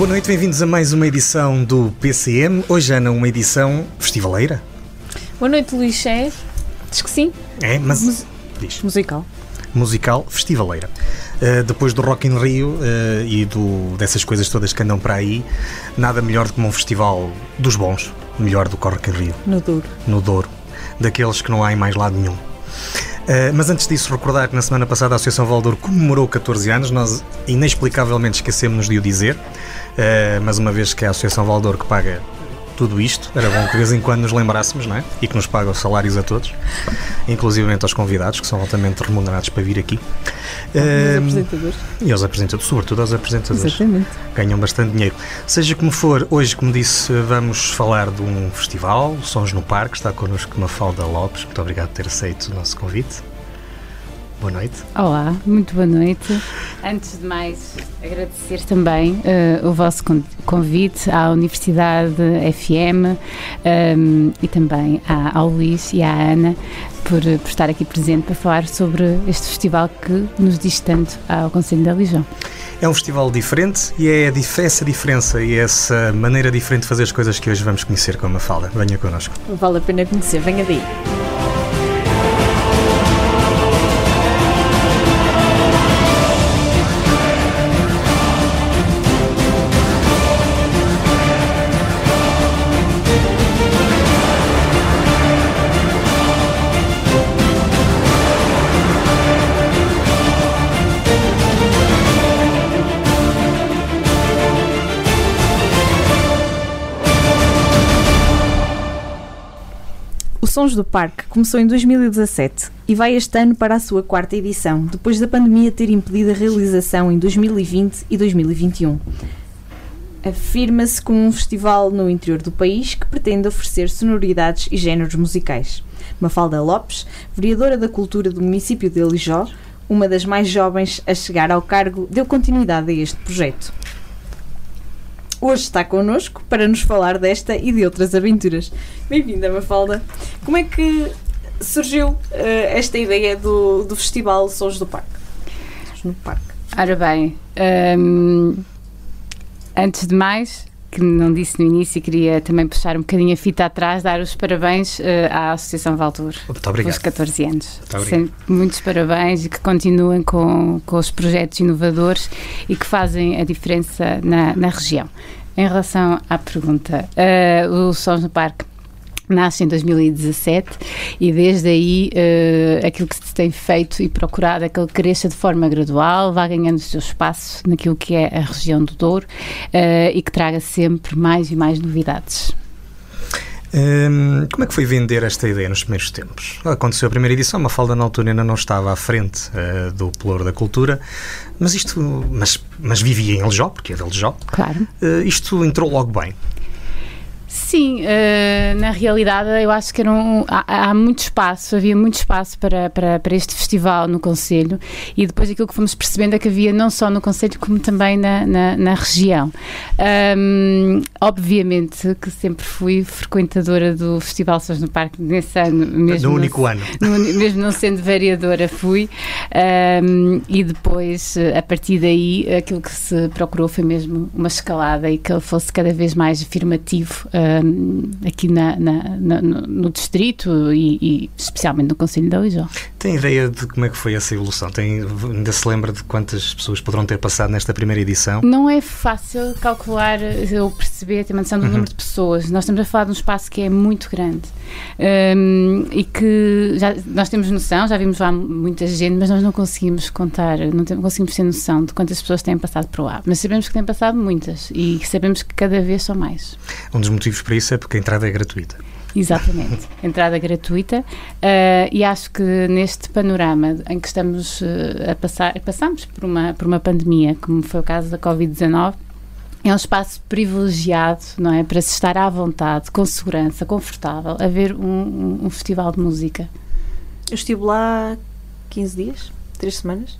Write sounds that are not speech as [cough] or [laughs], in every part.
Boa noite, bem-vindos a mais uma edição do PCM. Hoje, Ana, uma edição festivaleira. Boa noite, Luís Ché. Diz que sim. É, mas. Mus- Diz. Musical. Musical festivaleira. Uh, depois do Rock in Rio uh, e do, dessas coisas todas que andam para aí, nada melhor do que um festival dos bons, melhor do que o Rock in Rio, No duro. no Douro, daqueles que não há em mais lado nenhum. Uh, mas antes disso, recordar que na semana passada a Associação Valdouro comemorou 14 anos, nós inexplicavelmente esquecemos de o dizer, uh, mas uma vez que é a Associação Valdouro que paga tudo isto, era bom que de vez em quando nos lembrássemos, não é? E que nos paga os salários a todos, inclusivamente aos convidados, que são altamente remunerados para vir aqui. Os Uh, apresentadores. e aos apresentadores, sobretudo aos apresentadores Exatamente. ganham bastante dinheiro. Seja como for, hoje, como disse, vamos falar de um festival, Sons no Parque. Está connosco Mafalda Lopes. Muito obrigado por ter aceito o nosso convite. Boa noite. Olá, muito boa noite. Antes de mais, agradecer também eh, o vosso con- convite à Universidade FM ehm, e também à- ao Luís e à Ana por, por estar aqui presente para falar sobre este festival que nos diz tanto ao Conselho da Legião. É um festival diferente e é essa diferença e essa maneira diferente de fazer as coisas que hoje vamos conhecer com a Mafalda. Venha connosco. Vale a pena conhecer. Venha daí. Sons do Parque começou em 2017 e vai este ano para a sua quarta edição, depois da pandemia ter impedido a realização em 2020 e 2021. Afirma-se como um festival no interior do país que pretende oferecer sonoridades e géneros musicais. Mafalda Lopes, vereadora da Cultura do município de Alijó, uma das mais jovens a chegar ao cargo, deu continuidade a este projeto. Hoje está connosco para nos falar desta e de outras aventuras. Bem-vinda, Mafalda. Como é que surgiu eh, esta ideia do, do Festival Sons do Parque? Sons no Parque. Ora bem, ehm, antes de mais, que não disse no início, queria também puxar um bocadinho a fita atrás, dar os parabéns eh, à Associação Valtor. Muito pelos obrigado. 14 anos. Muito obrigado. Sempre muitos parabéns e que continuem com, com os projetos inovadores e que fazem a diferença na, na região. Em relação à pergunta, eh, o Sons no Parque nasce em 2017 e desde aí eh, aquilo que se tem feito e procurado é que ele cresça de forma gradual, vá ganhando o seu espaço naquilo que é a região do Douro eh, e que traga sempre mais e mais novidades. Hum, como é que foi vender esta ideia nos primeiros tempos? Aconteceu a primeira edição, a Mafalda na altura ainda não estava à frente eh, do Pelouro da Cultura, mas isto, mas, mas vivia em Aljó, porque é de Aljó, Claro. Isto entrou logo bem. Sim, eh, na realidade eu acho que era um- há, há muito espaço, havia muito espaço para, para, para este festival no Conselho e depois aquilo que fomos percebendo é que havia não só no Conselho como também na, na, na região. Ahm, obviamente que sempre fui frequentadora do Festival Sons no Parque nesse ano mesmo. no não único ano. [laughs] no- mesmo não sendo vereadora, fui. Ahm, e depois, a partir daí, aquilo que se procurou foi mesmo uma escalada e que ele fosse cada vez mais afirmativo aqui na, na- na- no, no distrito e, e especialmente no Conselho da Lijó. Tem ideia de como é que foi essa evolução? Tem, ainda se lembra de quantas pessoas poderão ter passado nesta primeira edição? Não é fácil calcular ou perceber, ter uma noção do Uhum. número de pessoas. Nós estamos a falar de um espaço que é muito grande Hum, e que já, nós temos noção, já vimos lá muita gente, mas nós não conseguimos contar, não tem- conseguimos ter noção de quantas pessoas têm passado por lá. Mas sabemos que têm passado muitas e sabemos que cada vez são mais. Um dos motivos para isso é porque a entrada é gratuita. Exatamente. [laughs] Entrada gratuita eh, e acho que neste panorama em que estamos eh, a passar, passamos por uma, por uma pandemia, como foi o caso da Covid-19, é um espaço privilegiado, não é? Para se estar à vontade, com segurança, confortável, a ver um, um- um festival de música. Eu estive lá 15 dias, 3 semanas,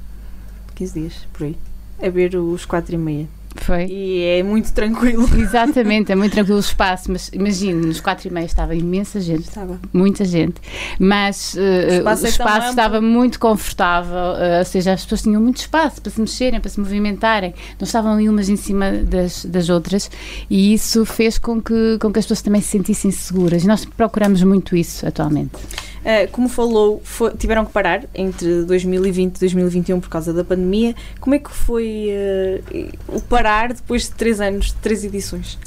15 dias, por aí, a ver os 4 e meia. Foi. E é muito tranquilo. [laughs] Exatamente, é muito tranquilo o espaço, mas imagine, nos quatro e meia estava imensa gente, Estava. muita gente, mas uh, o espaço espaço, é tão amplo. estava muito confortável, uh, ou seja, as pessoas tinham muito espaço para se mexerem, para se movimentarem, não estavam ali umas em cima das, das outras e isso fez com que, com que as pessoas também se sentissem seguras e nós procuramos muito isso atualmente. Uh, como falou, foi- tiveram que parar entre 2020 e 2021 por causa da pandemia. Como é que foi o parar depois de três anos, de três edições?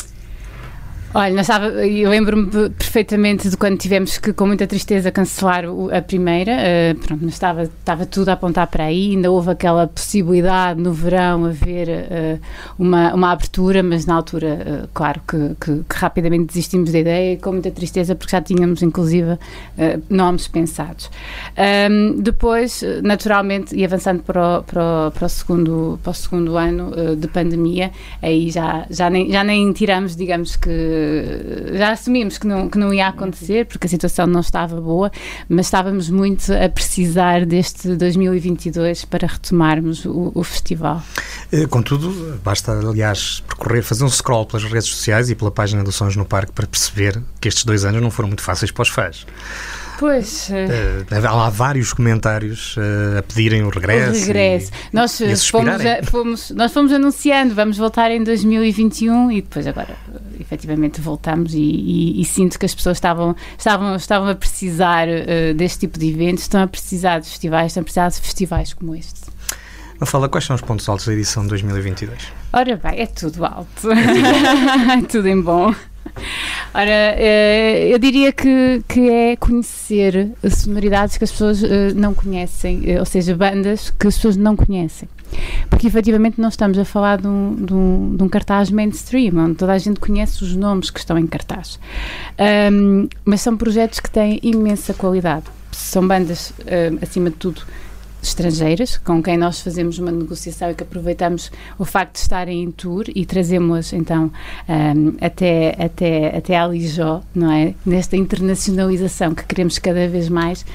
Olha, estava, eu lembro-me perfeitamente de quando tivemos que, com muita tristeza, cancelar a primeira. eh, pronto, estava, estava tudo a apontar para aí. Ainda houve aquela possibilidade no verão haver eh, uma, uma abertura, mas na altura, eh, claro que, que- que rapidamente desistimos da ideia, com muita tristeza, porque já tínhamos, inclusive, eh, nomes pensados. Ahm, depois, naturalmente, e avançando para o, para o, para o segundo, para o segundo ano de pandemia, aí já, já, nem, já nem tiramos, digamos que já assumimos que não, que não ia acontecer porque a situação não estava boa, mas estávamos muito a precisar deste 2022 para retomarmos o, o festival. Eh, Contudo, basta, aliás, percorrer, fazer um scroll pelas redes sociais e pela página do Sons no Parque para perceber que estes dois anos não foram muito fáceis para os fãs. Pois. Eh, há lá vários comentários eh, a pedirem o regresso. O regresso. Nós, e a eh, fomos, a- fomos- nós fomos anunciando, vamos voltar em 2021 e depois agora efetivamente voltamos e, e- e sinto que as pessoas estavam, estavam, estavam a precisar eh, deste tipo de eventos, estão a precisar de festivais, estão a precisar de festivais como este. e... Fala quais são os pontos altos da edição de 2022. Ora bem, é tudo alto. É tudo [laughs] em bom. [laughs] Ora, eh, eu diria que, que é conhecer sonoridades que as pessoas eh, não conhecem, eh, ou seja, bandas que as pessoas não conhecem. Porque efetivamente não estamos a falar de um, de um- de um cartaz mainstream, onde toda a gente conhece os nomes que estão em cartaz. Ahm, mas são projetos que têm imensa qualidade. São bandas, acima de tudo, estrangeiras, com quem nós fazemos uma negociação e que aproveitamos o facto de estarem em tour e trazemos então ahm, até, até, até a não é? Nesta internacionalização que queremos cada vez mais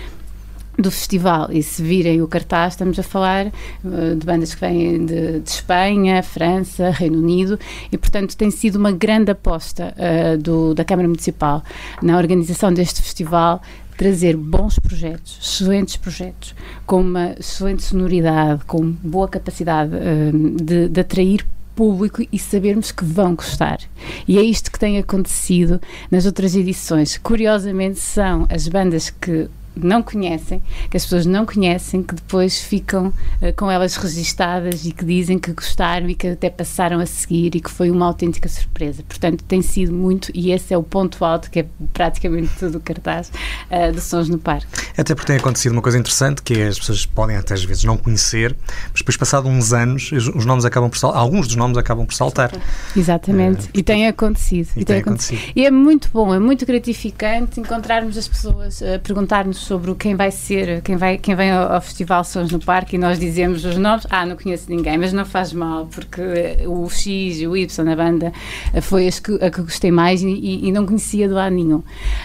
do festival e se virem o cartaz estamos a falar eh, de bandas que vêm de, de Espanha, França, Reino Unido e portanto tem sido uma grande aposta eh, do, da Câmara Municipal na organização deste festival trazer bons projetos, excelentes projetos, com uma excelente sonoridade, com boa capacidade eh, de, de atrair público e sabermos que vão gostar. E é isto que tem acontecido nas outras edições. Curiosamente, são as bandas que não conhecem, que as pessoas não conhecem, que depois ficam eh, com elas registadas e que dizem que gostaram e que até passaram a seguir e que foi uma autêntica surpresa. Portanto, tem sido muito, e esse é o ponto alto, que é praticamente todo o cartaz eh, de Sons no Parque. Até porque tem acontecido uma coisa interessante, que é as pessoas podem até às vezes não conhecer, mas depois passado uns anos, os nomes acabam por sal- alguns dos nomes acabam por saltar. Exatamente. Eh, e tem acontecido. E tem acontecido. E é muito bom, é muito gratificante encontrarmos as pessoas a perguntar-nos sobre quem vai ser, quem, vai, quem vem ao, ao Festival Sons no Parque e nós dizemos os nomes. Ah, não conheço ninguém, mas não faz mal, porque eh, o X e o Y na banda eh, foi as que, a que gostei mais e, e- não conhecia do lado nenhum.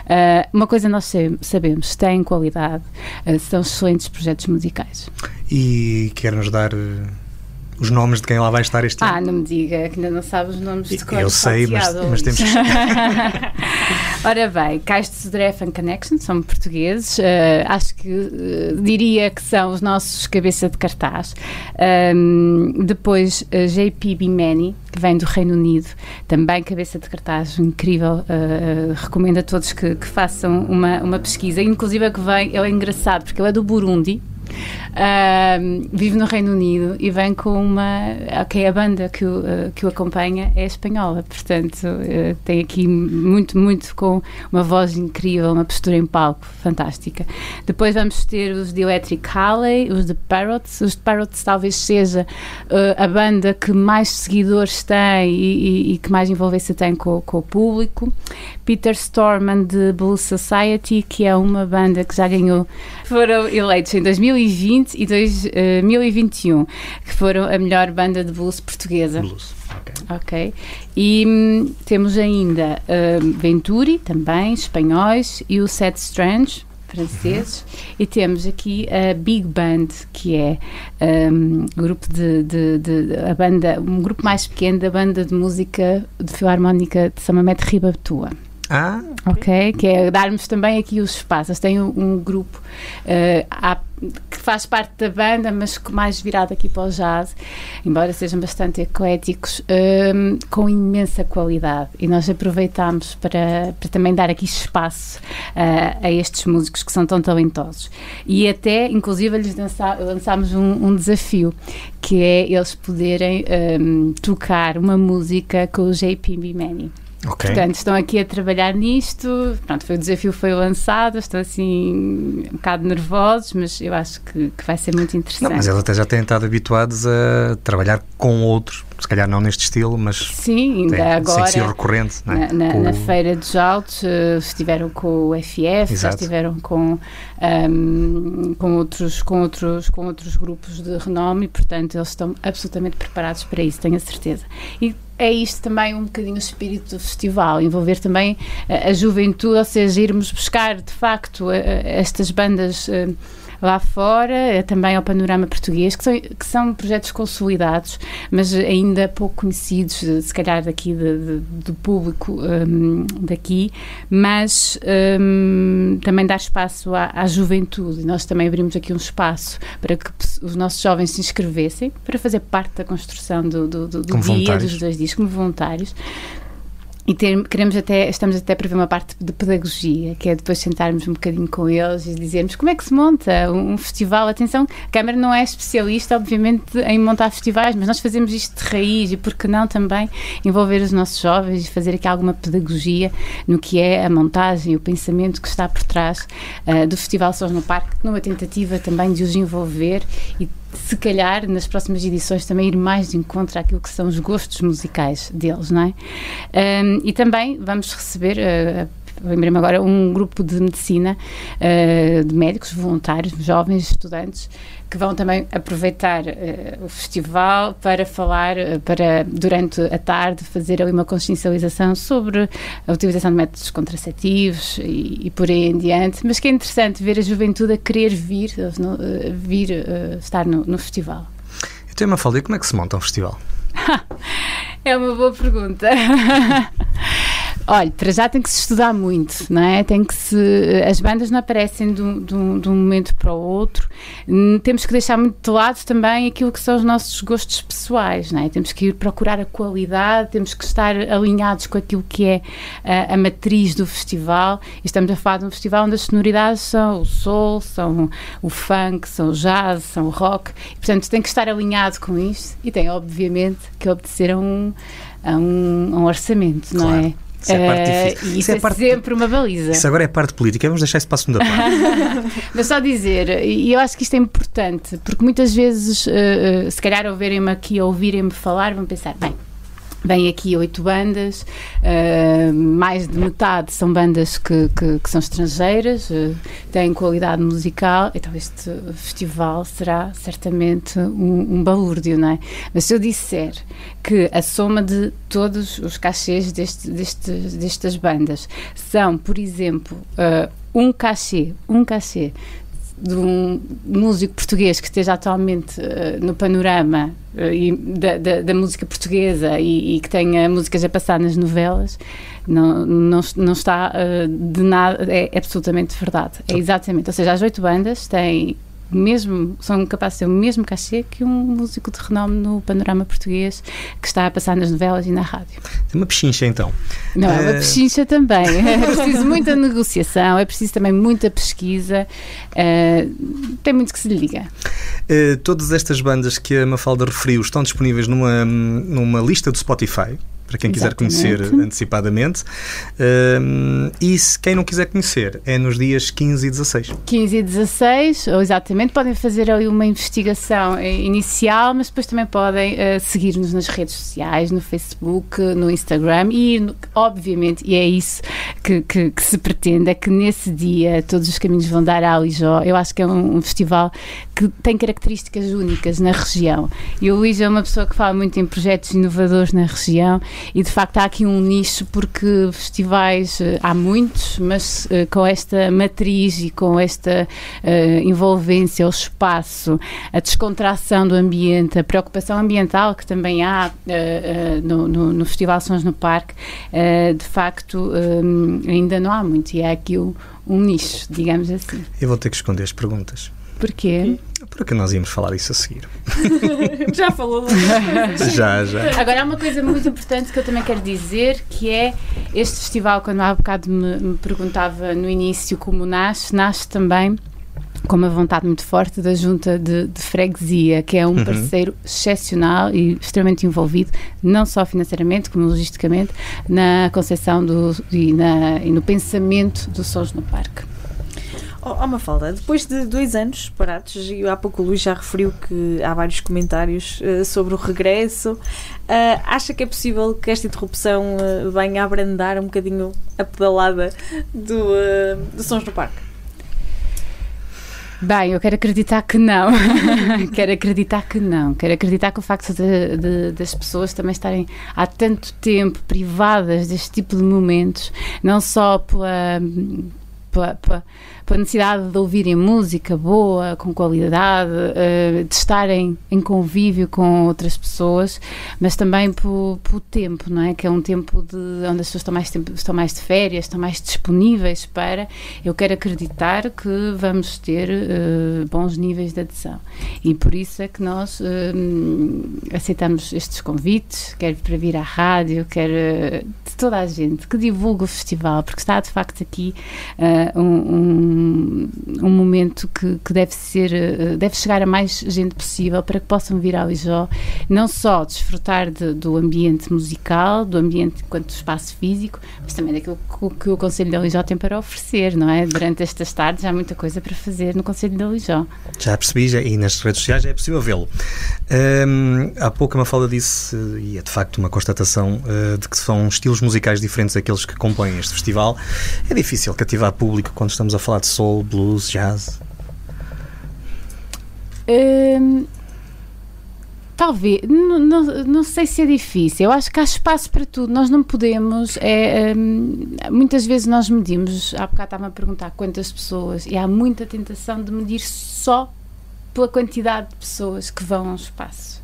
Ah, uma coisa nós sa- sabemos, têm qualidade, ah, são excelentes projetos musicais. E quer-nos dar eh, os nomes de quem lá vai estar este Ah, ano. não me diga que ainda não sabes os nomes de cor. Eu sei, mas, mas temos que. [laughs] Ora bem, Cais de Sodré Fan Connection, são portugueses, eh, acho que eh, diria que são os nossos cabeça de cartaz. Ahm, depois eh, JP Bimani, que vem do Reino Unido, também cabeça de cartaz, incrível. recomendo a todos que, que façam uma, uma pesquisa, inclusive a que vem, ele é engraçado porque ele é do Burundi. Ahm, vive no Reino Unido e vem com uma. Ok, a banda que o, eh, que o acompanha é espanhola, portanto, eh, tem aqui muito, muito com uma voz incrível, uma postura em palco fantástica. Depois vamos ter os de Electric Halley, os de Parrots. Os de Parrots talvez seja eh, a banda que mais seguidores tem e, e- e que mais envolvência tem com, com o público. Peter Storman de Blue Society, que é uma banda que já ganhou, foram eleitos em 2020 e 2021, que foram a melhor banda de blues portuguesa. Blues. Ok. E hum, temos ainda hum, Venturi, também, espanhóis, e o Seth Strange, franceses, e temos aqui a Big Band, que é um grupo de, de, de, a banda, um grupo mais pequeno da banda de música de filarmónica de São Mamede Ribatua. Ah, ok, que é darmos também aqui os espaços. Tem um, um grupo uh, que faz parte da banda, mas mais virado aqui para o jazz, embora sejam bastante ecléticos, um, com imensa qualidade. E nós aproveitamos para, para também dar aqui espaço uh, a estes músicos que são tão talentosos. E até, inclusive, lhes lançámos um, um, desafio, que é eles poderem tocar uma música com o JP Bimani. Okay. Portanto, estão aqui a trabalhar nisto. Pronto, foi, o desafio foi lançado, estão assim um bocado nervosos, mas eu acho que, que vai ser muito interessante. Não, mas eles até já têm estado habituados a trabalhar com outros, se calhar não neste estilo, mas Sim, ainda tem, agora ser recorrente. Na, é? na, com... na, Feira dos Altos uh, estiveram com o FF, Exato. já estiveram com, um, com, outros, com, outros, com outros grupos de renome e, portanto, eles estão absolutamente preparados para isso, tenho a certeza. E é isto também um bocadinho o espírito do festival, envolver também a, a juventude, ou seja, irmos buscar de facto a, a estas bandas uh, lá fora, também ao panorama português, que são, que são projetos consolidados, mas ainda pouco conhecidos, se calhar daqui de, de, do público um, daqui, mas um, também dar espaço à, à juventude. Nós também abrimos aqui um espaço para que os nossos jovens se inscrevessem para fazer parte da construção do, do, do, do dia, dos dois dias, como voluntários. E ter, queremos até, estamos até para ver uma parte de pedagogia, que é depois sentarmos um bocadinho com eles e dizermos como é que se monta um, um festival. Atenção, a Câmara não é especialista, obviamente, em montar festivais, mas nós fazemos isto de raiz e por que não também envolver os nossos jovens e fazer aqui alguma pedagogia no que é a montagem o pensamento que está por trás uh, do Festival Sons no Parque, numa tentativa também de os envolver e se calhar nas próximas edições também ir mais de encontro àquilo que são os gostos musicais deles, não é? Um, e também vamos receber. Uh, Lembrei-me agora um grupo de medicina uh, de médicos voluntários, jovens estudantes, que vão também aproveitar uh, o festival para falar, uh, para durante a tarde fazer ali uma consciencialização sobre a utilização de métodos contraceptivos e, e por aí em diante. Mas que é interessante ver a juventude a querer vir, uh, vir estar no, no festival. Então, Mafalda, como é que se monta um festival? [laughs] é uma boa pergunta. [laughs] Olha, para já tem que se estudar muito, não é? Tem que se. As bandas não aparecem de um, momento para o outro. Temos que deixar muito de lado também aquilo que são os nossos gostos pessoais, não é? Temos que ir procurar a qualidade, temos que estar alinhados com aquilo que é a, a matriz do festival. E estamos a falar de um festival onde as sonoridades são o soul, são o funk, são o jazz, são o rock. E, portanto, tem que estar alinhado com isto e tem, obviamente, que obedecer a um, a um, a um orçamento, não claro. é? Isso é parte difícil. Uh, isso, isso é, é parte, sempre uma baliza. Isso agora é parte política, vamos deixar isso para a segunda parte. Mas só dizer, e eu acho que isto é importante, porque muitas vezes, uh, se calhar, ouvirem-me aqui, ouvirem-me falar, vão pensar, bem, Vêm aqui oito bandas, uh, mais de metade são bandas que, que, que são estrangeiras, uh, têm qualidade musical, então este festival será certamente um, um balúrdio, não é? Mas se eu disser que a soma de todos os cachês deste, deste, destas bandas são, por exemplo, uh, um cachê, um cachê de um músico português que esteja atualmente uh, no panorama uh, da, da, da, música portuguesa e, e, que tenha músicas a passar nas novelas, não, não, não está uh, de nada, é absolutamente verdade. É exatamente, ou seja, as oito bandas têm mesmo, são capazes de ter o mesmo cachê que um músico de renome no panorama português que está a passar nas novelas e na rádio. Tem uma pechincha então. Não, é uma uh... pechincha também. [laughs] É preciso muita negociação, é preciso também muita pesquisa, uh, tem muito que se lhe liga. Uh, todas estas bandas que a Mafalda referiu estão disponíveis numa, numa lista do Spotify para quem quiser conhecer antecipadamente. Um, e se quem não quiser conhecer, é nos dias 15 e 16. 15 e 16, ou exatamente, podem fazer ali uma investigação inicial, mas depois também podem uh, seguir-nos nas redes sociais, no Facebook, no Instagram e, obviamente, e é isso que, que, que, se pretende, é que nesse dia todos os caminhos vão dar a Alijó. Eu acho que é um, um festival que tem características únicas na região. E o Luís é uma pessoa que fala muito em projetos inovadores na região e de facto há aqui um nicho porque festivais uh, há muitos, mas uh, com esta matriz e com esta envolvência, o espaço, a descontração do ambiente, a preocupação ambiental que também há no, no, no, Festival Sons no Parque, de facto ainda não há muito e é aqui um nicho, digamos assim. Eu vou ter que esconder as perguntas. Porquê? Porque nós íamos falar isso a seguir. [laughs] já falou. já, já. Agora há uma coisa muito importante que eu também quero dizer, que é este festival, quando há bocado me, me perguntava no início como nasce, nasce também com uma vontade muito forte da Junta de, de Freguesia, que é um uhum. parceiro excepcional e extremamente envolvido, não só financeiramente, como logisticamente, na concepção do, e, na, e no pensamento dos sons no parque. Oh, oh Mafalda, depois de dois anos parados, e há pouco o Luís já referiu que há vários comentários uh, sobre o regresso, uh, acha que é possível que esta interrupção uh, venha a abrandar um bocadinho a pedalada do, do Sons no Parque? Bem, eu quero acreditar que não. [laughs] quero acreditar que não. Quero acreditar que o facto de, de, das pessoas também estarem há tanto tempo privadas deste tipo de momentos, não só pela, pela, pela pela necessidade de ouvirem música boa, com qualidade, uh, de estarem em convívio com outras pessoas, mas também pelo, tempo, não é? Que é um tempo de, onde as pessoas estão mais, tempo, estão mais de férias, estão mais disponíveis para. Eu quero acreditar que vamos ter uh, bons níveis de adesão. E por isso é que nós uh, aceitamos estes convites, quer para vir à rádio, quer de toda a gente que divulga o festival, porque está de facto aqui um, um um, momento que, que, deve ser, eh, deve chegar a mais gente possível para que possam vir ao Lijó, não só desfrutar de, do ambiente musical, do ambiente enquanto espaço físico, mas também daquilo que, que o Conselho de Lijó tem para oferecer, não é? Durante estas tardes há muita coisa para fazer no Conselho de Lijó. Já percebi, já, e nas redes sociais já é possível vê-lo. Um, há pouco uma fala disse, e é de facto uma constatação, uh, de que são estilos musicais diferentes daqueles que compõem este festival. É difícil cativar público quando estamos a falar de soul, blues, jazz? Hum, talvez, não, não, não, sei se é difícil. Eu acho que há espaço para tudo. Nós não podemos. É, hum, muitas vezes nós medimos. Há bocado estava a perguntar quantas pessoas, e há muita tentação de medir só pela quantidade de pessoas que vão ao espaço.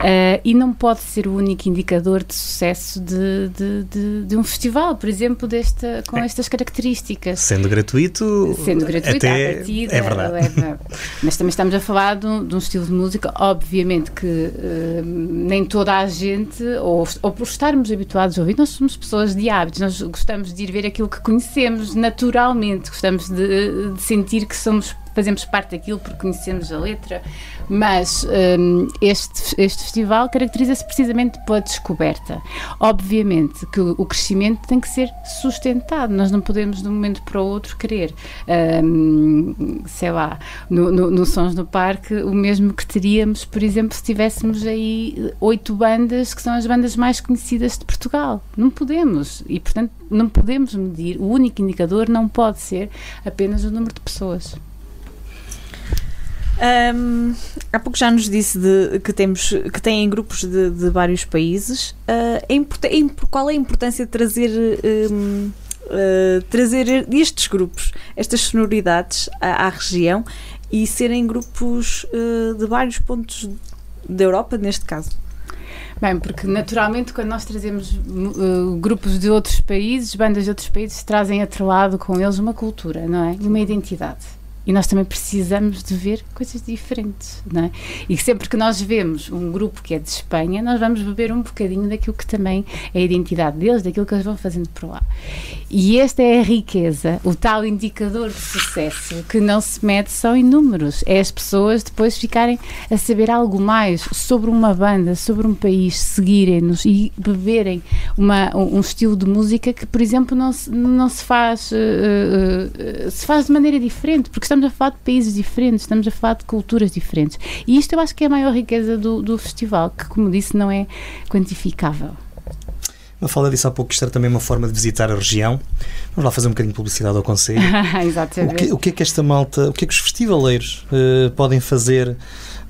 Uh, e não pode ser o único indicador de sucesso de, de, de, de um festival, por exemplo, desta, com é. estas características. Sendo gratuito, Sendo gratuito até partida, é verdade. Leva. Mas também estamos a falar de um, de um estilo de música, obviamente que uh, nem toda a gente, ou, ou por estarmos habituados a ouvir, nós somos pessoas de hábitos, nós gostamos de ir ver aquilo que conhecemos naturalmente, gostamos de, de sentir que somos fazemos parte daquilo porque conhecemos a letra, mas um, este, este festival caracteriza-se precisamente pela descoberta. Obviamente que o, crescimento tem que ser sustentado, nós não podemos de um momento para o outro querer, um, sei lá, no, no, no Sons no Parque, o mesmo que teríamos, por exemplo, se tivéssemos aí oito bandas que são as bandas mais conhecidas de Portugal. Não podemos. E, portanto, não podemos medir, o único indicador não pode ser apenas o número de pessoas. Um, há pouco já nos disse de, que temos que têm grupos de, de vários países. Uh, é qual é a importância de trazer um, uh, ah, trazer estes grupos, estas sonoridades à, à região e serem grupos uh, de vários pontos da Europa, neste caso? Bem, porque naturalmente quando nós trazemos uh, grupos de outros países, bandas de outros países, trazem atrelado com eles uma cultura, não é? E uma identidade. E nós também precisamos de ver coisas diferentes, não é? E sempre que nós vemos um grupo que é de Espanha, nós vamos beber um bocadinho daquilo que também é a identidade deles, daquilo que eles vão fazendo por lá. E esta é a riqueza, o tal indicador de sucesso que não se mede só em números, é as pessoas depois ficarem a saber algo mais sobre uma banda, sobre um país, seguirem-nos e beberem uma, um estilo de música que, por exemplo, não se, não se faz, uh, uh, se faz de maneira diferente, porque estamos a falar de países diferentes, estamos a falar de culturas diferentes. E isto eu acho que é a maior riqueza do, do festival, que, como disse, não é quantificável. Uma fala disso há pouco, isto era também uma forma de visitar a região. Vamos lá fazer um bocadinho de publicidade ao Conselho. [laughs] Exatamente. O que, o que, é que esta malta, o que é que os festivaleiros uh, podem fazer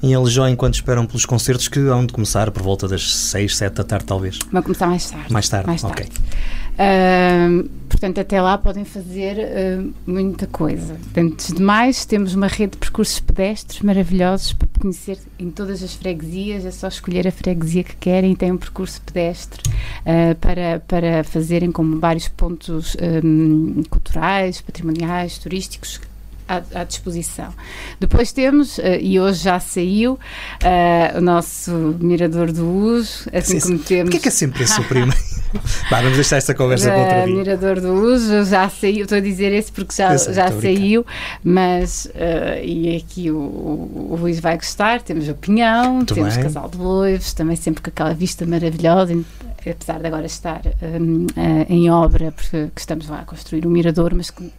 em Alijó enquanto esperam pelos concertos que hão de começar por volta das 6, 7 da tarde, talvez. Vão começar mais tarde. Mais tarde, Mais ok. tarde. Uh, portanto, até lá podem fazer uh, muita coisa. Antes de mais, temos uma rede de percursos pedestres maravilhosos para conhecer em todas as freguesias. É só escolher a freguesia que querem e tem um percurso pedestre uh, para, para fazerem como vários pontos um, culturais, patrimoniais, turísticos à, à, disposição. Depois temos, uh, e hoje já saiu, uh, o nosso Mirador do Uso, assim sim, como temos... Porquê é que é sempre esse o primeiro? [laughs] Bah, vamos deixar esta conversa para outra O vez. Mirador do Uso já saiu, estou a dizer esse porque já, sei, já saiu, mas, uh, e aqui o, o, Luís vai gostar, temos o Pinhão, Muito temos bem. Casal de Loivos, também sempre com aquela vista maravilhosa, apesar de agora estar um, em obra, porque estamos lá a construir o Mirador, mas que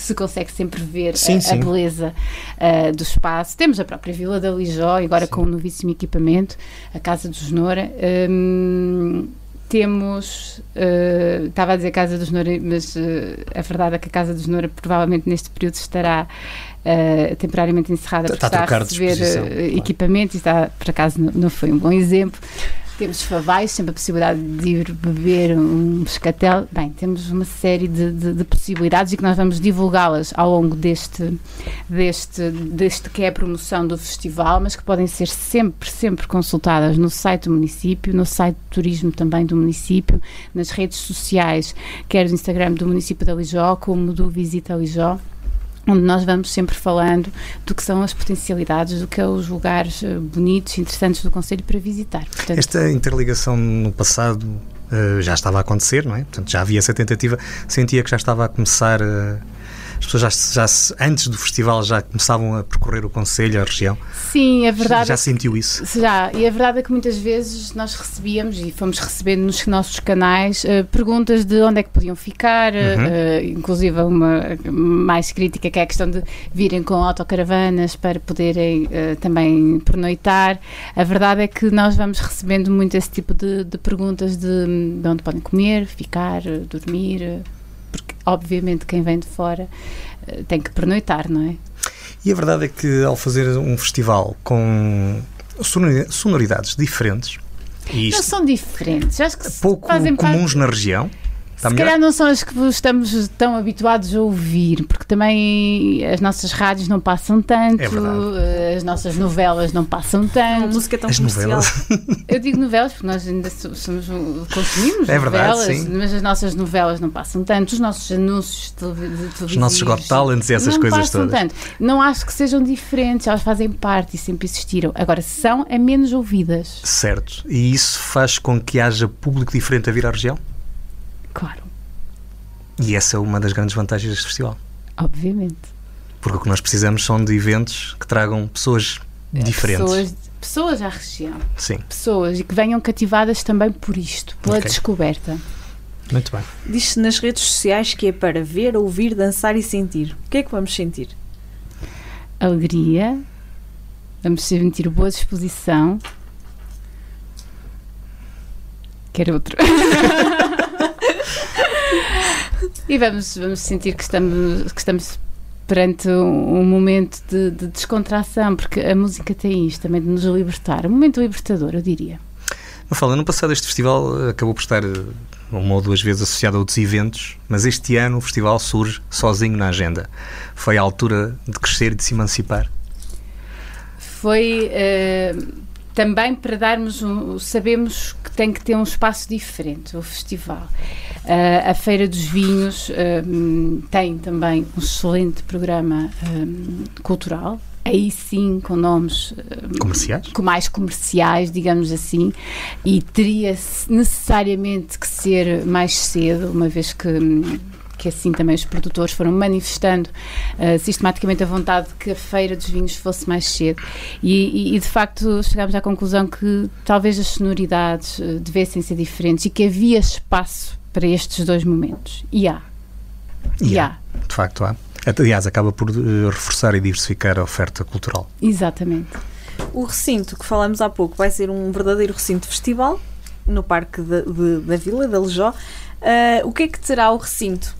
se consegue sempre ver Sim, a, sim. a beleza uh, do espaço. Temos a própria Vila da Lijó, agora Sim. com um novíssimo equipamento, a Casa do Genora. Um, temos, uh, estava a dizer Casa do Genora, mas uh, a verdade é que a Casa do Genora provavelmente neste período estará uh, temporariamente encerrada Está porque a está a receber claro. equipamento e está, por acaso não, não foi um bom exemplo. Temos favais, sempre a possibilidade de ir beber um pescatel. Bem, temos uma série de, de, de possibilidades e que nós vamos divulgá-las ao longo deste, deste, deste que é a promoção do festival, mas que podem ser sempre, sempre consultadas no site do município, no site de turismo também do município, nas redes sociais, quer do Instagram do município da Lijó, como do Visita Lijó onde nós vamos sempre falando do que são as potencialidades, do que é os lugares uh, bonitos, interessantes do Conselho para visitar. Portanto, Esta interligação no passado uh, já estava a acontecer, não é? Portanto, já havia essa tentativa. Sentia que já estava a começar. Uh, as pessoas já, já, antes do festival já começavam a percorrer o Conselho, a região. Sim, é verdade. Já é que, sentiu isso? Já, e a verdade é que muitas vezes nós recebíamos e fomos recebendo nos nossos canais uh, perguntas de onde é que podiam ficar, Uhum. uh, inclusive uma mais crítica que é a questão de virem com autocaravanas para poderem uh, também pernoitar. A verdade é que nós vamos recebendo muito esse tipo de, de perguntas de, de onde podem comer, ficar, dormir, porque obviamente quem vem de fora tem que pernoitar, não é? E a verdade é que ao fazer um festival com sonori- sonoridades diferentes, e Não isto são diferentes, acho que pouco fazem parte comuns na região, está Se melhor? calhar não são as que estamos tão habituados a ouvir, porque também as nossas rádios não passam tanto, É as nossas novelas não passam Uma tanto. música tão As comercial. novelas. [laughs] Eu digo novelas porque nós ainda so- somos um- consumimos É verdade, novelas, sim. mas as nossas novelas não passam tanto, os nossos anúncios de Os nossos Got Talents e essas não coisas passam todas. tanto. Não acho que sejam diferentes, elas fazem parte e sempre existiram. Agora, são a menos ouvidas. Certo. E isso faz com que haja público diferente a vir à região? Claro, E essa é uma das grandes vantagens deste festival. obviamente. Porque o que nós precisamos são de eventos que tragam pessoas diferentes. Pessoas, pessoas à região. Sim, pessoas e que venham cativadas também por isto, pela Ok. descoberta. muito bem. Diz-se nas redes sociais que é para ver, ouvir, dançar e sentir. O que é que vamos sentir? Alegria, vamos sentir boa disposição. Quer outro. [laughs] e vamos, vamos sentir que estamos, que estamos perante um, um momento de, de descontração, porque a música tem isto também de nos libertar. Um momento libertador, eu diria. Mafalda, no passado este festival eh, acabou por estar eh, uma ou duas vezes associado a outros eventos, mas este ano o festival surge sozinho na agenda. Foi a altura de crescer e de se emancipar. foi eh, também para darmos um, sabemos que tem que ter um espaço diferente o festival. Eh, a feira dos vinhos eh, tem também um excelente programa eh, cultural. Aí sim com nomes Comerciais? com mais comerciais, digamos assim, e teria necessariamente que ser mais cedo, uma vez que que assim também os produtores foram manifestando uh, sistematicamente a vontade de que a feira dos vinhos fosse mais cedo e, e, e de facto chegámos à conclusão que talvez as sonoridades uh, devessem ser diferentes e que havia espaço para estes dois momentos e há E e há. há, De facto, há. Aliás, acaba por eh, reforçar e diversificar a oferta cultural. exatamente O recinto que falamos há pouco vai ser um verdadeiro recinto festival no Parque de- de- da Vila, da Lejó. Ah, o que é que terá o recinto?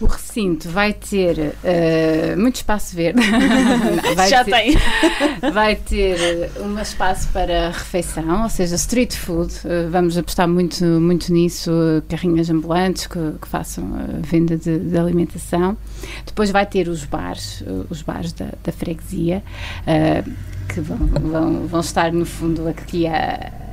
O recinto vai ter uh, muito espaço verde. [laughs] Vai Já ter, tem. [laughs] Vai ter um espaço para refeição, ou seja, street food. Uh, vamos apostar muito, muito nisso, uh, carrinhas ambulantes que, que façam a venda de, de, alimentação. Depois vai ter os bares, os bares da, da freguesia, que vão, vão, vão estar no fundo aqui a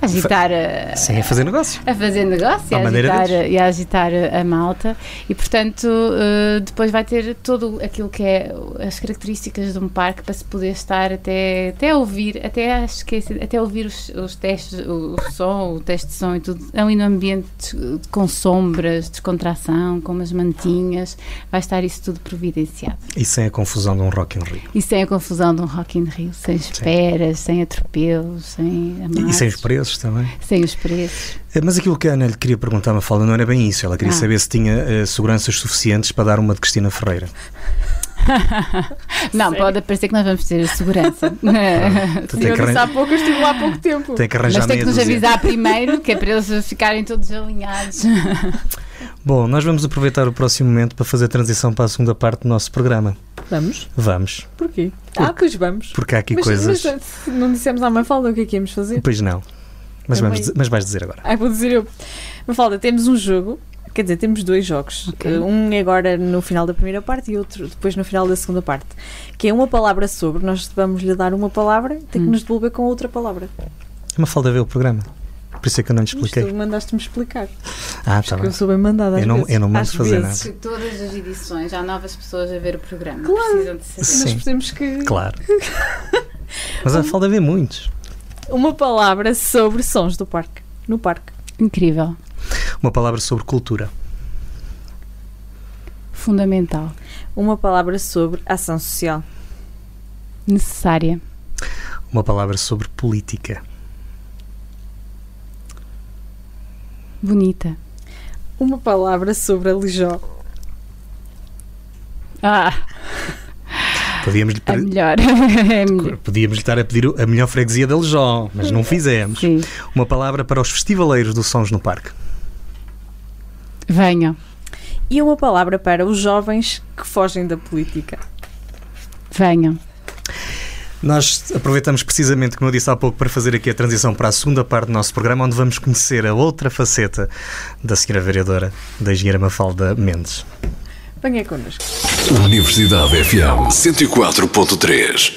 agitar a, Sim, a fazer negócio. A fazer negócio e a, agitar, e a agitar a malta. E, portanto, uh, depois vai ter todo aquilo que é as características de um parque para se poder estar até, até ouvir, até esquecer, até ouvir os, os testes, o, o, som, o teste de som e tudo, ali no ambiente com sombras, descontração, com umas mantinhas, vai estar isso tudo providenciado. E sem a confusão de um Rock in Rio. E sem a confusão de um Rock in Rio, sem esperas, Sim. sem atropelos, sem amados. E sem os preços preços também. Sem os preços. Eh, mas aquilo que a Ana lhe queria perguntar, uma fala, não era bem isso. Ela queria ah. saber se tinha uh, seguranças suficientes para dar uma de Cristina Ferreira. [laughs] não, Sério? pode parecer que nós vamos ter segurança. Ah, Sim, eu disse há pouco, eu estive lá há pouco tempo. Tem que arranjar Mas tem que nos avisar primeiro, que é para eles ficarem todos alinhados. [laughs] Bom, nós vamos aproveitar o próximo momento para fazer a transição para a segunda parte do nosso programa. Vamos? Vamos. Porquê? Porque, ah, pois vamos. Porque há aqui mas, coisas. Mas não dissemos à Mafalda o que é que íamos fazer? Pois não. Mas, vamos, mas vais dizer agora. Ah, vou dizer eu. Mafalda, temos um jogo. Quer dizer, temos dois jogos. Okay. Um é agora no final da primeira parte e outro depois no final da segunda parte. Que é uma palavra sobre. Nós vamos lhe dar uma palavra, tem que hum. nos devolver com outra palavra. É uma falta ver o programa. Por isso é que eu não lhe expliquei. Mas tu mandaste-me explicar. Ah, tá bem. Eu sou bem mandada às eu não, vezes. Eu não mando fazer vezes. nada. Todas as edições há novas pessoas a ver o programa. Claro. Precisam de saber. Sim. Nós que... Claro. [laughs] Mas a falta ver muitos. Uma palavra sobre sons do parque. No parque. Incrível. Uma palavra sobre cultura. Fundamental. Uma palavra sobre ação social. Necessária. Uma palavra sobre política. Bonita. Uma palavra sobre a Lijó. Ah! Podíamos lhe a [laughs] melhor. Podíamos lhe estar a pedir a melhor freguesia da Lijó, mas não fizemos. Sim. Uma palavra para os festivaleiros do Sons no Parque. Venham. E uma palavra para os jovens que fogem da política. Venham. Nós aproveitamos precisamente, como eu disse há pouco, para fazer aqui a transição para a segunda parte do nosso programa, onde vamos conhecer a outra faceta da senhora vereadora, da engenheira Mafalda Mendes. Venha connosco. Universidade FM 104.3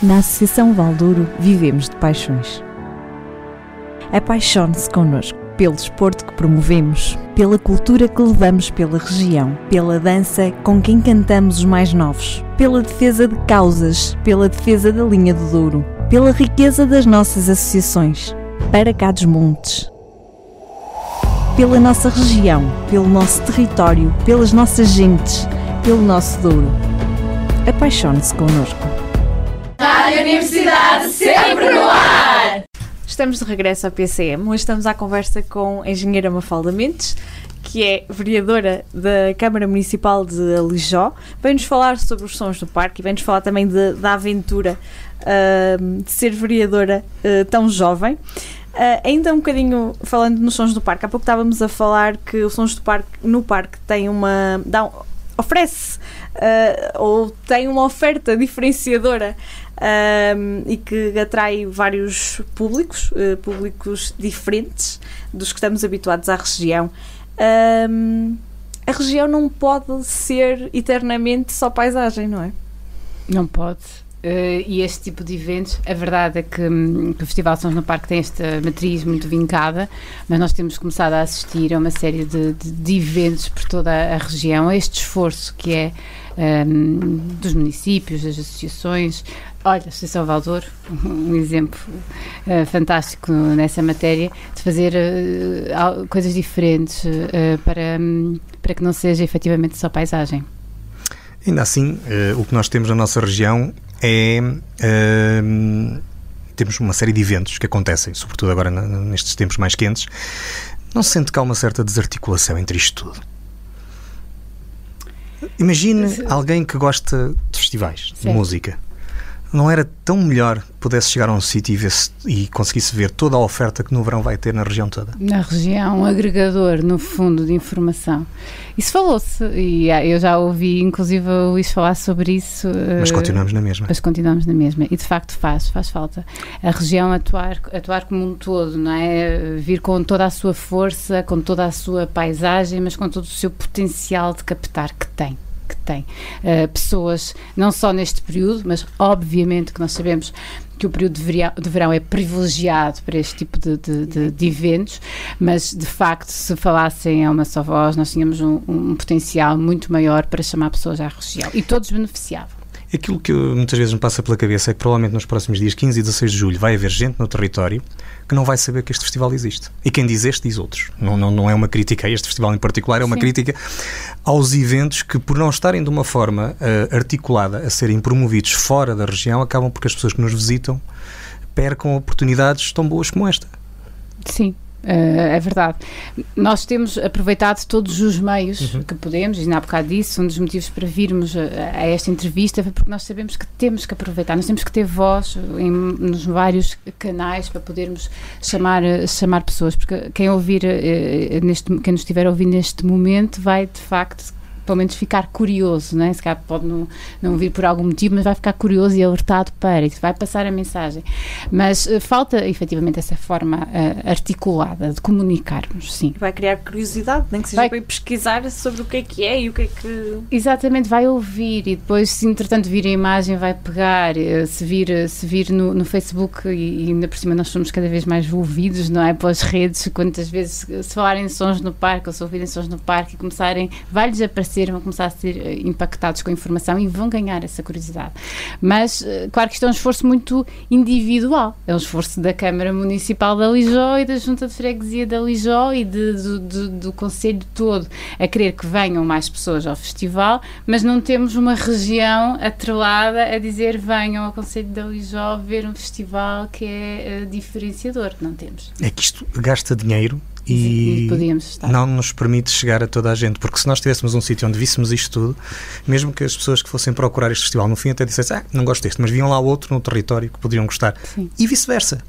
Na Associação Valdouro vivemos de paixões. Apaixone-se connosco pelo desporto que promovemos, pela cultura que levamos pela região, pela dança com quem cantamos os mais novos, pela defesa de causas, pela defesa da linha do Douro, pela riqueza das nossas associações, para cá dos montes. Pela nossa região, pelo nosso território, pelas nossas gentes, pelo nosso Douro. Apaixone-se connosco. Rádio Universidade sempre no ar! Estamos de regresso à PCM. Hoje estamos à conversa com a engenheira Mafalda Mendes, que é vereadora da Câmara Municipal de Alijó. Vem-nos falar sobre os sons do parque e vem-nos falar também de, da aventura uh, de ser vereadora uh, tão jovem. Uh, ainda um bocadinho falando nos sons do parque, há pouco estávamos a falar que os sons do parque no parque tem uma. Dá, oferece uh, ou tem uma oferta [laughs] diferenciadora um, e que atrai vários públicos, uh, públicos diferentes dos que estamos habituados à região. Um, a região não pode ser eternamente só paisagem, não é? Não pode. Uh, e este tipo de eventos, a verdade é que, um, que o Festival Sons no Parque tem esta matriz muito vincada, mas nós temos começado a assistir a uma série de, de, de eventos por toda a região, a este esforço que é um, dos municípios, das associações. Olha, a Associação Valdor, um exemplo uh, fantástico nessa matéria, de fazer uh, coisas diferentes para, um, para que não seja efetivamente só paisagem. Ainda assim, o que nós temos na nossa região é. Uh, temos uma série de eventos que acontecem, sobretudo agora nestes tempos mais quentes. Não se sente que há uma certa desarticulação entre isto tudo? Imagine alguém que gosta de festivais, certo. de música. Não era tão melhor pudesse chegar a um sítio e, e, conseguisse ver toda a oferta que no verão vai ter na região toda? Na região, um agregador, no fundo, de informação. Isso falou-se, e ah, eu já ouvi, inclusive, o Luís falar sobre isso. Mas continuamos na mesma. Mas continuamos na mesma. E de facto faz, faz falta. A região atuar, atuar como um todo, não é? Vir com toda a sua força, com toda a sua paisagem, mas com todo o seu potencial de captar que tem que tem. Uh, pessoas, não só neste período, mas obviamente que nós sabemos que o período de verão é privilegiado para este tipo de, de, de, de, eventos, mas de facto, se falassem a uma só voz, nós tínhamos um, um potencial muito maior para chamar pessoas à região. E todos beneficiavam. Aquilo que muitas vezes me passa pela cabeça é que provavelmente nos próximos dias, 15 e 16 de julho, vai haver gente no território que não vai saber que este festival existe. E quem diz este, diz outros. Não, não, não é uma crítica a este festival em particular, é uma Sim. crítica aos eventos que, por não estarem de uma forma uh, articulada a serem promovidos fora da região, acabam porque as pessoas que nos visitam percam oportunidades tão boas como esta. Sim, é verdade. Nós temos aproveitado todos os meios uhum. que podemos, e na bocado disso, um dos motivos para virmos a, a, esta entrevista foi porque nós sabemos que temos que aproveitar, nós temos que ter voz em, nos vários canais para podermos chamar, chamar pessoas, porque quem ouvir, uh, neste, quem nos estiver a ouvir neste momento vai de facto pelo menos ficar curioso, não é? Se calhar pode não, não vir por algum motivo, mas vai ficar curioso e alertado para isso, vai passar a mensagem. Mas uh, falta efetivamente essa forma uh, articulada de comunicarmos, sim. Vai criar curiosidade, nem que seja vai... para pesquisar sobre o que é que é e o que é que. Exatamente, vai ouvir e depois, se entretanto vir a imagem, vai pegar. Uh, se vir, se vir no, no Facebook e, e ainda por cima nós somos cada vez mais ouvidos, não é? Pelas redes, quantas vezes se falarem sons no parque ou se ouvirem sons no parque e começarem, vai-lhes aparecer vão começar a ser eh, impactados com a informação e vão ganhar essa curiosidade. Mas, eh, claro que isto é um esforço muito individual. É um esforço da Câmara Municipal da Lijó e da Junta de Freguesia da Lijó e de, do, do, do Conselho todo a querer que venham mais pessoas ao festival, mas não temos uma região atrelada a dizer venham ao Conselho da Lijó ver um festival que é uh, diferenciador. Não temos. É que isto gasta dinheiro e, não nos permite chegar a toda a gente, porque se nós tivéssemos um sítio onde víssemos isto tudo, mesmo que as pessoas que fossem procurar este festival no fim até dissessem, ah, não gosto deste, mas viam lá outro no território que poderiam gostar, Sim. e vice-versa.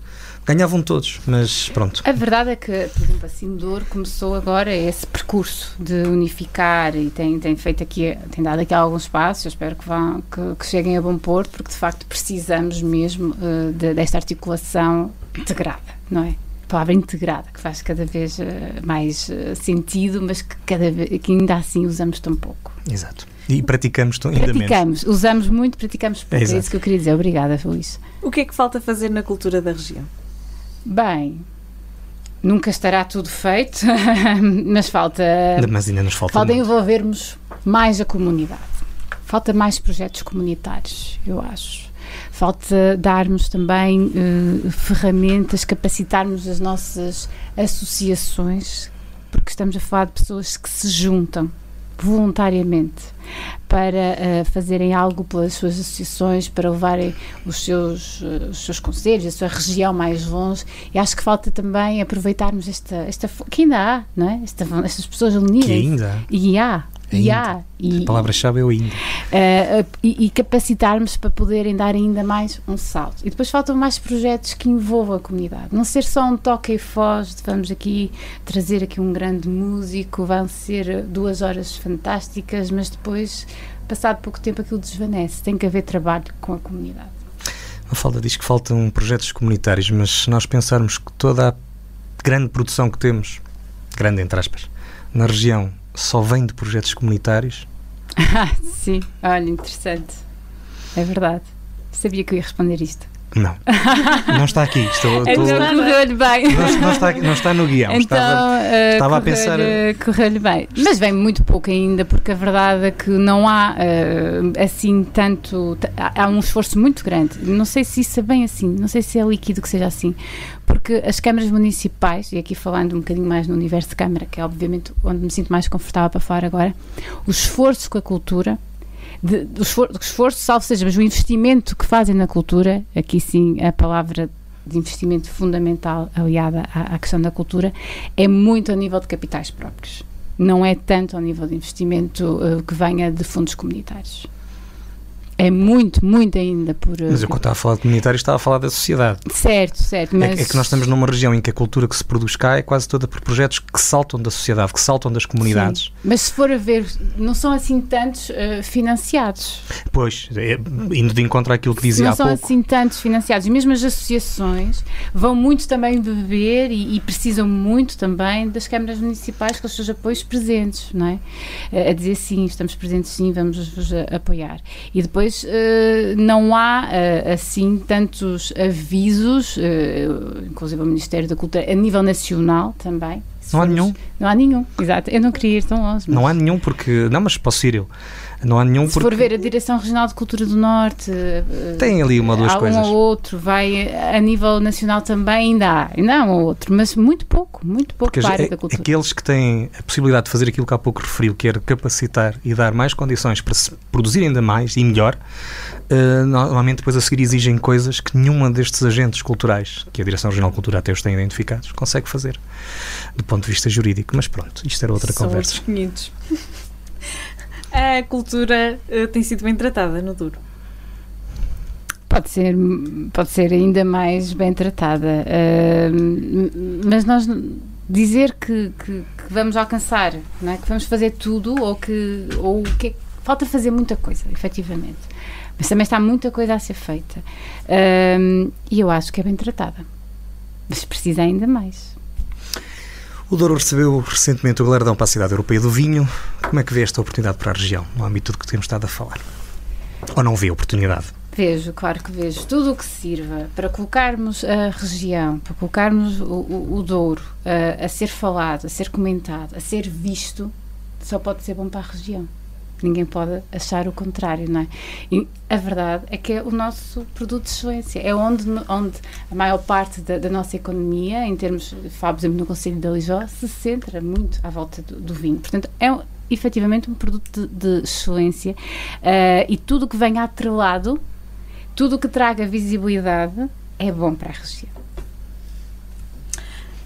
Ganhavam todos, mas pronto. A verdade é que, por exemplo, a Cimdor começou agora esse percurso de unificar e tem, tem feito aqui, tem dado aqui alguns passos, eu espero que, vão, que, que cheguem a bom porto, porque de facto precisamos mesmo uh, de, desta articulação integrada, não é? Palavra integrada, que faz cada vez uh, mais uh, sentido, mas que, cada vez, que ainda assim usamos tão pouco. Exato. E praticamos ainda praticamos, menos. usamos muito, praticamos pouco. É, é isso que eu queria dizer. Obrigada, Luís. O que é que falta fazer na cultura da região? Bem, nunca estará tudo feito, [laughs] mas falta. Mas ainda nos falta. Falta muito. envolvermos mais a comunidade. Falta mais projetos comunitários, eu acho falta darmos também uh, ferramentas, capacitarmos as nossas associações, porque estamos a falar de pessoas que se juntam voluntariamente para uh, fazerem algo pelas suas associações, para levarem os seus, uh, os seus conselhos, a sua região mais longe. E acho que falta também aproveitarmos esta, esta que ainda há, não é? Esta, estas pessoas unidas. Que ainda. E há, e há. E, a palavra-chave é o ainda. Uh, e, e, capacitarmos para poderem dar ainda mais um salto. E depois faltam mais projetos que envolvam a comunidade. Não ser só um toque e foz, de vamos aqui trazer aqui um grande músico, vão ser duas horas fantásticas, mas depois, passado pouco tempo, aquilo desvanece. Tem que haver trabalho com a comunidade. A falta diz que faltam projetos comunitários, mas se nós pensarmos que toda a grande produção que temos, grande entre aspas, na região só vem de projetos comunitários? Ah, [laughs] sim, olha, interessante. É verdade. Sabia que eu ia responder isto. [laughs] Não. Não está aqui. Estou, então correu-lhe bem. Não, não, está, não está no guião. Então, estava, uh, estava a pensar. Correu-lhe bem. Mas vem muito pouco ainda, porque a verdade é que não há uh, assim tanto. Há um esforço muito grande. Não sei se isso é bem assim. Não sei se é líquido que seja assim. Porque as câmaras municipais, e aqui falando um bocadinho mais no universo de câmara, que é obviamente onde me sinto mais confortável para falar agora, o esforço com a cultura de, do esforço, esforço, salvo seja, mas o investimento que fazem na cultura, aqui sim a palavra de investimento fundamental aliada à, à questão da cultura, é muito a nível de capitais próprios. Não é tanto ao nível de investimento uh, que venha de fundos comunitários. É muito, muito ainda por. Mas eu quando estava a falar de comunitário estava a falar da sociedade. Certo, certo. Mas... É, é, que nós estamos numa região em que a cultura que se produz cá é quase toda por projetos que saltam da sociedade, que saltam das comunidades. Sim. Mas se for a ver, não são assim tantos uh, financiados. Pois, é, indo de encontro àquilo que dizia não há pouco. Não são assim tantos financiados. E mesmo as associações vão muito também beber e, e, precisam muito também das câmaras municipais com os seus apoios presentes, não é? Uh, a dizer sim, estamos presentes sim, vamos vos apoiar. E depois depois uh, não há uh, assim tantos avisos, uh, inclusive o Ministério da Cultura, a nível nacional também. Não há nenhum? Não há nenhum, exato. Eu não queria ir tão longe. Mas... Não há nenhum porque. Não, mas posso ir eu. Não há nenhum Se porque... for ver a Direção Regional de Cultura do Norte, tem ali uma ou duas há coisas. um ou outro, vai a nível nacional também, ainda há, ainda há um ou outro, mas muito pouco, muito pouco porque para a da cultura. Aqueles que têm a possibilidade de fazer aquilo que há pouco referiu, que era capacitar e dar mais condições para se produzir ainda mais e melhor, uh, normalmente depois a seguir exigem coisas que nenhuma destes agentes culturais, que a Direção Regional de Cultura até os tem identificados, consegue fazer do ponto de vista jurídico. Mas pronto, isto era outra São conversa. Outros 500. a cultura uh, tem sido bem tratada no Duro. Pode ser, pode ser ainda mais bem tratada. Uh, mas nós dizer que, que, que, vamos alcançar, é? que vamos fazer tudo ou que, ou que é, falta fazer muita coisa, efetivamente. Mas também está muita coisa a ser feita. Uh, e eu acho que é bem tratada. Mas precisa ainda mais. O Douro recebeu recentemente o galardão para a Cidade Europeia do Vinho. Como é que vê esta oportunidade para a região, no âmbito do que temos estado a falar? Ou não vê oportunidade? Vejo, claro que vejo. Tudo o que sirva para colocarmos a região, para colocarmos o, o, o Douro a, a ser falado, a ser comentado, a ser visto, só pode ser bom para a região. Ninguém pode achar o contrário, não é? E a verdade é que é o nosso produto de excelência. É onde, onde a maior parte da, da nossa economia, em termos, falo, por exemplo, no Conselho de Lijó, se centra muito à volta do, do vinho. Portanto, é efetivamente um produto de, de excelência uh, e tudo que venha atrelado, tudo que traga visibilidade, é bom para a região.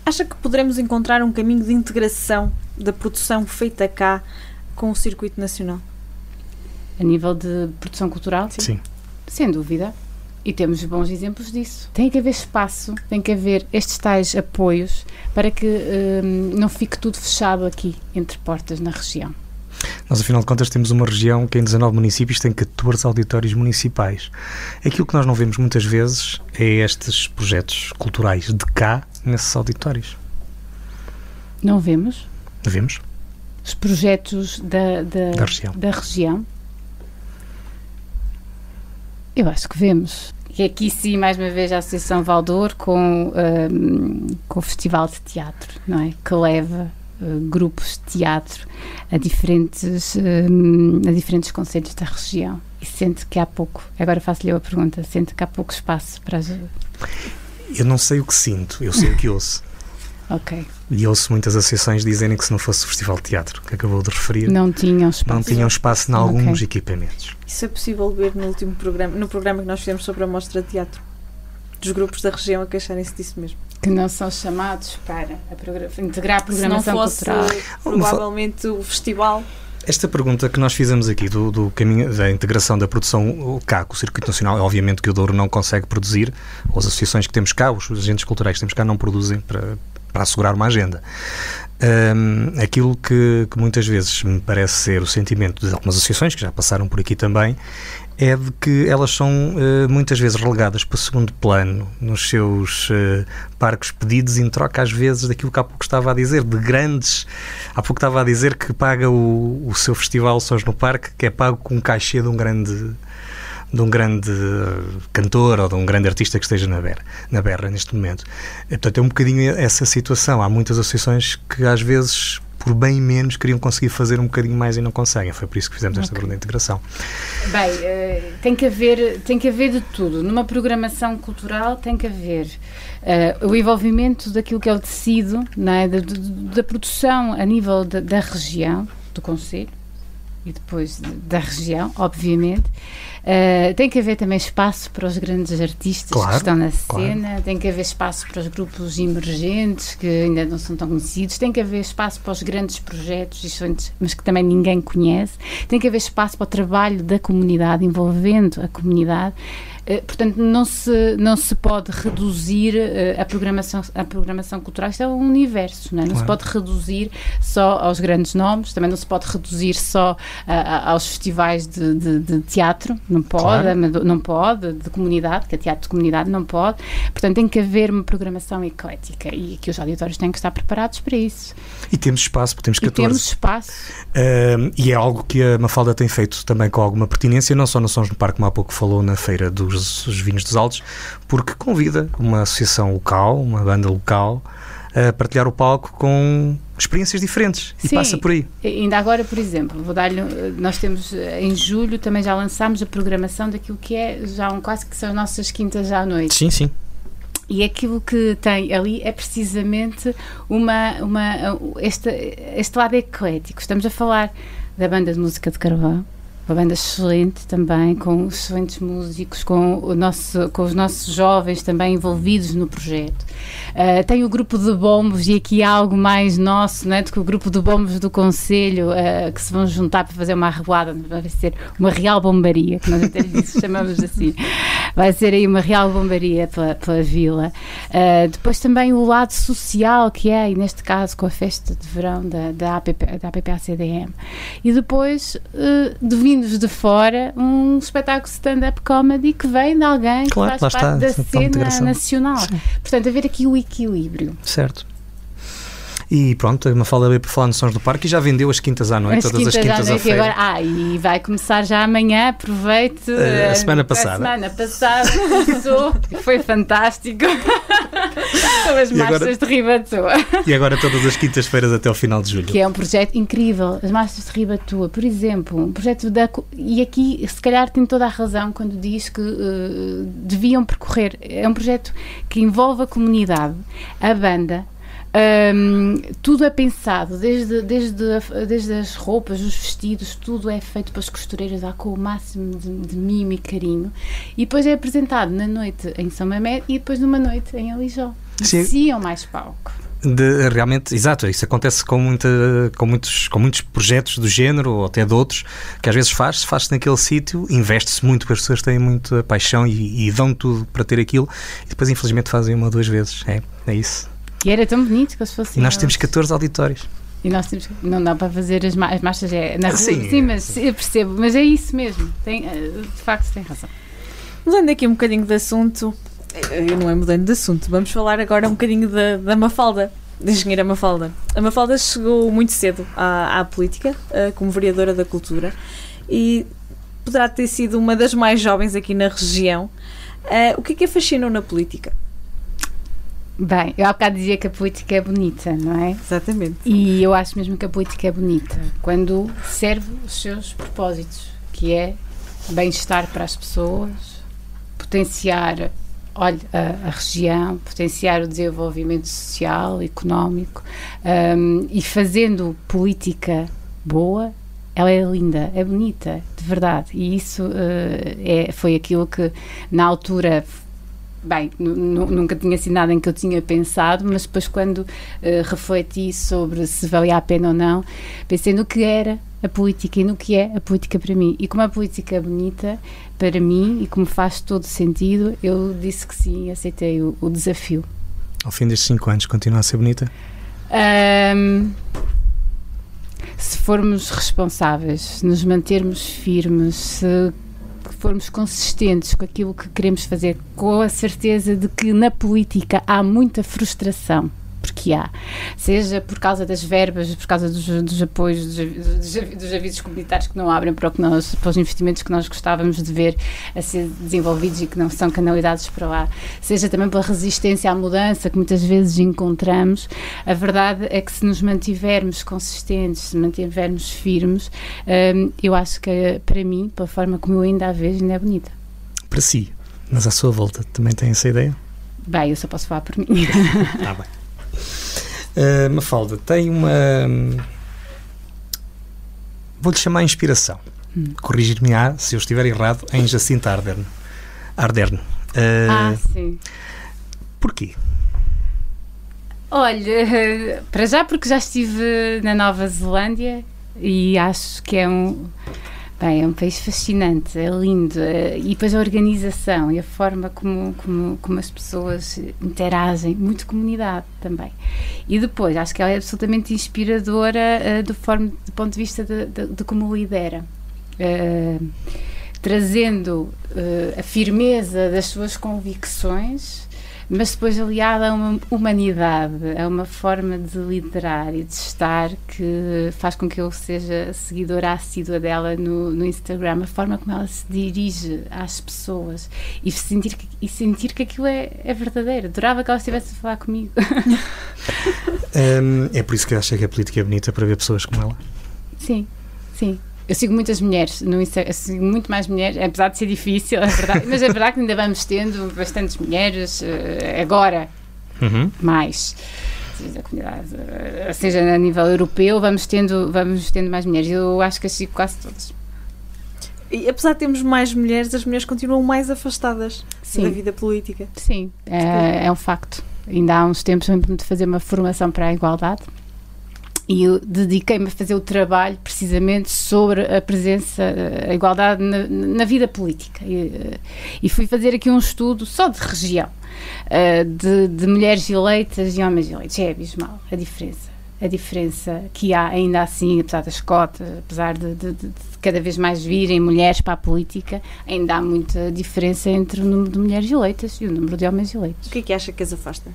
Acha que poderemos encontrar um caminho de integração da produção feita cá com o circuito nacional? A nível de produção cultural? Sim. Sim. Sem dúvida. E temos bons exemplos disso. Tem que haver espaço, tem que haver estes tais apoios para que hum, não fique tudo fechado aqui, entre portas, na região. Nós, afinal de contas, temos uma região que em 19 municípios tem 14 auditórios municipais. Aquilo que nós não vemos muitas vezes é estes projetos culturais de cá, nesses auditórios. Não vemos? Vemos os projetos da, da, da, região. da região? Eu acho que vemos. E aqui sim, mais uma vez, a Associação Valdor com, um, com o Festival de Teatro, não é? Que leva uh, grupos de teatro a diferentes, um, a diferentes conselhos da região. E sente que há pouco, agora faço-lhe a pergunta, sente que há pouco espaço para as... Eu não sei o que sinto, eu sei o que ouço. Ok. E ouço muitas associações dizerem que se não fosse o Festival de Teatro, que acabou de referir, não tinham espaço, não tinham espaço em alguns okay. equipamentos. Isso é possível ver no último programa, no programa que nós fizemos sobre a mostra de teatro, dos grupos da região a queixarem-se disso mesmo. Que não são chamados para a integrar a programação se não fosse, cultural. Provavelmente o festival esta pergunta que nós fizemos aqui do, do, caminho da integração da produção cá com o Circuito Nacional, obviamente que o Douro não consegue produzir, ou as associações que temos cá, os agentes culturais que temos cá não produzem para, para assegurar uma agenda. Um, aquilo que, que, muitas vezes me parece ser o sentimento de algumas associações, que já passaram por aqui também, é de que elas são uh, muitas vezes relegadas para o segundo plano nos seus uh, parques pedidos em troca, às vezes, daquilo que há pouco estava a dizer, de grandes. Há pouco estava a dizer que paga o, o seu festival Sons no Parque, que é pago com um cachê de um grande de um grande cantor ou de um grande artista que esteja na berra, na berra neste momento. Portanto, é um bocadinho essa situação. Há muitas associações que às vezes por bem menos queriam conseguir fazer um bocadinho mais e não conseguem. Foi por isso que fizemos esta okay. pergunta de integração. Bem, uh, tem, que haver, tem que haver de tudo. Numa programação cultural tem que haver uh, o envolvimento daquilo que é o tecido, não é? da, da, da produção a nível da, da região, do Conselho, e depois de, da região, obviamente. Uh, tem que haver também espaço para os grandes artistas claro, que estão na cena, claro. tem que haver espaço para os grupos emergentes que ainda não são tão conhecidos, tem que haver espaço para os grandes projetos, mas que também ninguém conhece, tem que haver espaço para o trabalho da comunidade, envolvendo a comunidade. Eh, portanto, não se, não se pode reduzir uh, a, programação, a programação cultural. Isto é um universo, não, é? não claro. se pode reduzir só aos grandes nomes, também não se pode reduzir só aos festivais de, de, de, teatro, não pode, claro. não pode, de comunidade, que é teatro de comunidade não pode. Portanto, tem que haver uma programação eclética e que os auditórios têm que estar preparados para isso. E temos espaço, porque temos 14. E temos espaço. Uh, e é algo que a Mafalda tem feito também com alguma pertinência, não só no Sons no Parque, como há pouco falou na Feira dos os, os vinhos dos Altos, porque convida uma associação local, uma banda local, a partilhar o palco com experiências diferentes e Sim, passa por aí. Ainda agora, por exemplo, vou dar nós temos em julho também já lançámos a programação daquilo que é já um quase que são as nossas quintas já à noite. Sim, sim. E aquilo que tem ali é precisamente uma, uma este, este lado eclético. Estamos a falar da banda de música de Carvão, uma banda excelente também, com excelentes músicos, com, o nosso, com os nossos jovens também envolvidos no projeto. Uh, tem o grupo de bombos, e aqui há algo mais nosso, né, do que o grupo de bombos do Conselho, uh, que se vão juntar para fazer uma arrevoada, vai ser uma real bombaria, que nós até [laughs] chamamos assim. Vai ser aí uma real bombaria pela, pela vila. Uh, depois também o lado social, que é, e neste caso com a festa de verão da, da, APP, da APPACDM. E depois, uh, de de fora, um espetáculo stand-up comedy que vem de alguém que claro, faz parte está, da cena nacional. Sim. Portanto, haver aqui o equilíbrio. Certo. E pronto, uma fala bem para falar no Sons do Parque e já vendeu as quintas à noite, as todas quintas as quintas à noite. Agora, ah, e vai começar já amanhã, aproveite. Uh, a semana passada. A semana passada começou, foi fantástico. [laughs] São as marchas de Ribatua. E agora todas as quintas-feiras até ao final de julho. Que é um projeto incrível, as marchas de Ribatua, por exemplo, um projeto da. E aqui, se calhar, tem toda a razão quando diz que uh, deviam percorrer. É um projeto que envolve a comunidade, a banda um, tudo é pensado, desde, desde, desde as roupas, os vestidos, tudo é feito para as costureiras lá com o máximo de, de mimo e carinho. E depois é apresentado na noite em São Mamé e depois numa noite em Alijó. Mereciam mais palco. De, realmente, exato, isso acontece com, muita, com, muitos, com muitos projetos do género ou até de outros, que às vezes faz-se, faz-se naquele sítio, investe-se muito, porque as pessoas têm muita paixão e, e, dão tudo para ter aquilo, e depois infelizmente fazem uma ou duas vezes. É, é isso. E era tão bonito que se fosse. E nós temos 14 auditórios. E nós temos, não dá para fazer as, as marchas é, na rua. Sim, sim, mas eu percebo, mas é isso mesmo. Tem, eh, de facto, tem razão. Mudando aqui um bocadinho de assunto, eu não é mudando de assunto, vamos falar agora um bocadinho da, da Mafalda, da engenheira Mafalda. A Mafalda chegou muito cedo à, à política, uh, como vereadora da cultura, e poderá ter sido uma das mais jovens aqui na região. O que é que a fascinou na política? Bem, eu há bocado dizia que a política é bonita, não é? Exatamente. E eu acho mesmo que a política é bonita quando serve os seus propósitos, que é bem-estar para as pessoas, potenciar olha, a, a, região, potenciar o desenvolvimento social, económico um, e fazendo política boa, ela é linda, é bonita, de verdade. E isso uh, é, foi aquilo que na altura Bem, nunca tinha sido nada em que eu tinha pensado, mas depois, quando uh, refleti sobre se valia a pena ou não, pensei no que era a política e no que é a política para mim. E como a política é bonita para mim e como faz todo sentido, eu disse que sim, aceitei o, o desafio. Ao fim destes cinco anos, continua a ser bonita? Um, se formos responsáveis, se nos mantermos firmes, se formos consistentes com aquilo que queremos fazer, com a certeza de que na política há muita frustração porque há, seja por causa das verbas, por causa dos, dos apoios, dos, dos, dos, avisos comunitários que não abrem para, nós, para, os investimentos que nós gostávamos de ver a ser desenvolvidos e que não são canalizados para lá, seja também pela resistência à mudança que muitas vezes encontramos, a verdade é que se nos mantivermos consistentes, se mantivermos firmes, hum, eu acho que para mim, pela forma como eu ainda a vejo, ainda é bonita. Para si, mas à sua volta também tem essa ideia? Bem, eu só posso falar por mim. Ah, [laughs] bem. Uh, Mafalda, tem uma. vou-lhe chamar inspiração. Hum. Corrigir-me-á se eu estiver errado em Jacinta Ardern. Ardern. Uh, ah, sim. Porquê? Olha, para já porque já estive na Nova Zelândia e acho que é um Bem, é um país fascinante, é lindo. Eh, e depois a organização e a forma como, como, como as pessoas interagem, muito comunidade também. E depois, acho que ela é absolutamente inspiradora uh, do, forma, do ponto de vista de, de, de como lidera. Uh, trazendo uh, a firmeza das suas convicções mas depois aliada a uma humanidade, a uma forma de liderar e de estar que faz com que eu seja seguidora assídua dela no, no Instagram, a forma como ela se dirige às pessoas e sentir que, e sentir que aquilo é, é verdadeiro. Adorava que ela estivesse a falar comigo. [laughs] [laughs] um, é por isso que eu acho que a política é bonita para ver pessoas como ela. Sim, sim. Eu sigo muitas mulheres no Instagram, sigo muito mais mulheres, apesar de ser difícil, [laughs] é verdade, mas é verdade que ainda vamos tendo bastantes mulheres uh, agora, uhum. mais seja, comunidade, uh, seja a nível europeu, vamos tendo, vamos tendo mais mulheres. Eu acho que as sigo quase todas. E apesar de termos mais mulheres, as mulheres continuam mais afastadas Sim. da vida política. Sim, é, é um facto. Ainda há uns tempos de fazer uma formação para a igualdade e eu dediquei-me a fazer o trabalho precisamente sobre a presença, a igualdade na, na vida política. E, eh, e, fui fazer aqui um estudo só de região, uh, de, de, mulheres eleitas e homens eleitos. É abismal a diferença. A diferença que há, ainda assim, apesar das cotas, apesar de, de, de, cada vez mais virem mulheres para a política, ainda há muita diferença entre o número de mulheres eleitas e o número de homens eleitos. O que é que acha que as afasta?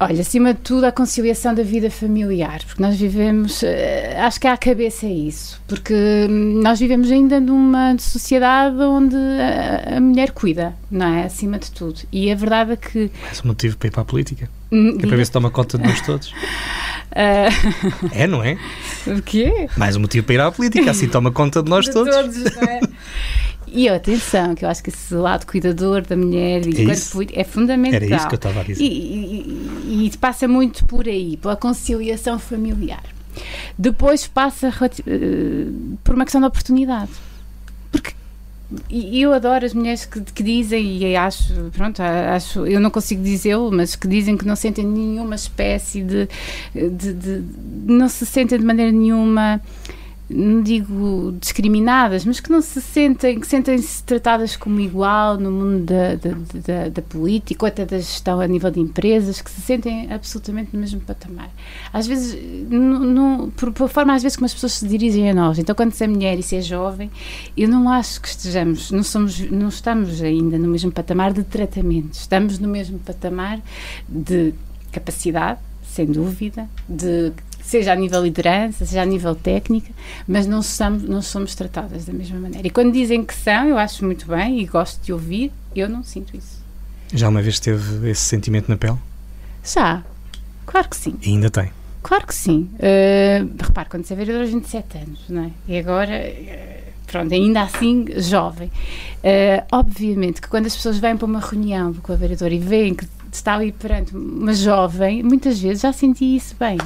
Olha, acima de tudo, a conciliação da vida familiar, porque nós vivemos, eh, acho que à cabeça é isso, porque nós vivemos ainda numa sociedade onde a, a mulher cuida, não é? Acima de tudo. E a verdade é que. Mais um motivo para ir para a política. Hum, é para ver se toma conta de nós todos. Uh... [laughs] É, não é? [laughs] O quê? Mais um motivo para ir à política, assim toma conta de nós de todos. todos não é? [laughs] E atenção, que eu acho que esse lado cuidador da mulher e é, é fundamental. Era isso que eu estava a dizer. E, e, e, passa muito por aí, pela conciliação familiar. Depois passa uh, por uma questão de oportunidade. Porque e eu adoro as mulheres que, que, dizem, e acho, pronto, acho, eu não consigo dizê-lo, mas que dizem que não sentem nenhuma espécie de, de, de, não se sentem de maneira nenhuma não digo discriminadas, mas que não se sentem, que sentem-se tratadas como igual no mundo da, da, da, da, política ou até da gestão a nível de empresas, que se sentem absolutamente no mesmo patamar. Às vezes, no, no, por, por forma às vezes como as pessoas se dirigem a nós. Então, quando se é mulher e se é jovem, eu não acho que estejamos, não, somos, não estamos ainda no mesmo patamar de tratamento, estamos no mesmo patamar de capacidade, sem dúvida, de seja a nível liderança, seja a nível técnica, mas não somos, não somos tratadas da mesma maneira. E quando dizem que são, eu acho muito bem e gosto de ouvir, eu não sinto isso. Já uma vez teve esse sentimento na pele? Já, claro que sim. E ainda tem? Claro que sim. Uh, repare, quando você é vereador aos 27 anos, não é? E agora, uh, pronto, ainda assim, jovem. Uh, obviamente que quando as pessoas vêm para uma reunião com a vereadora e veem que está ali perante uma jovem, muitas vezes já senti isso bem.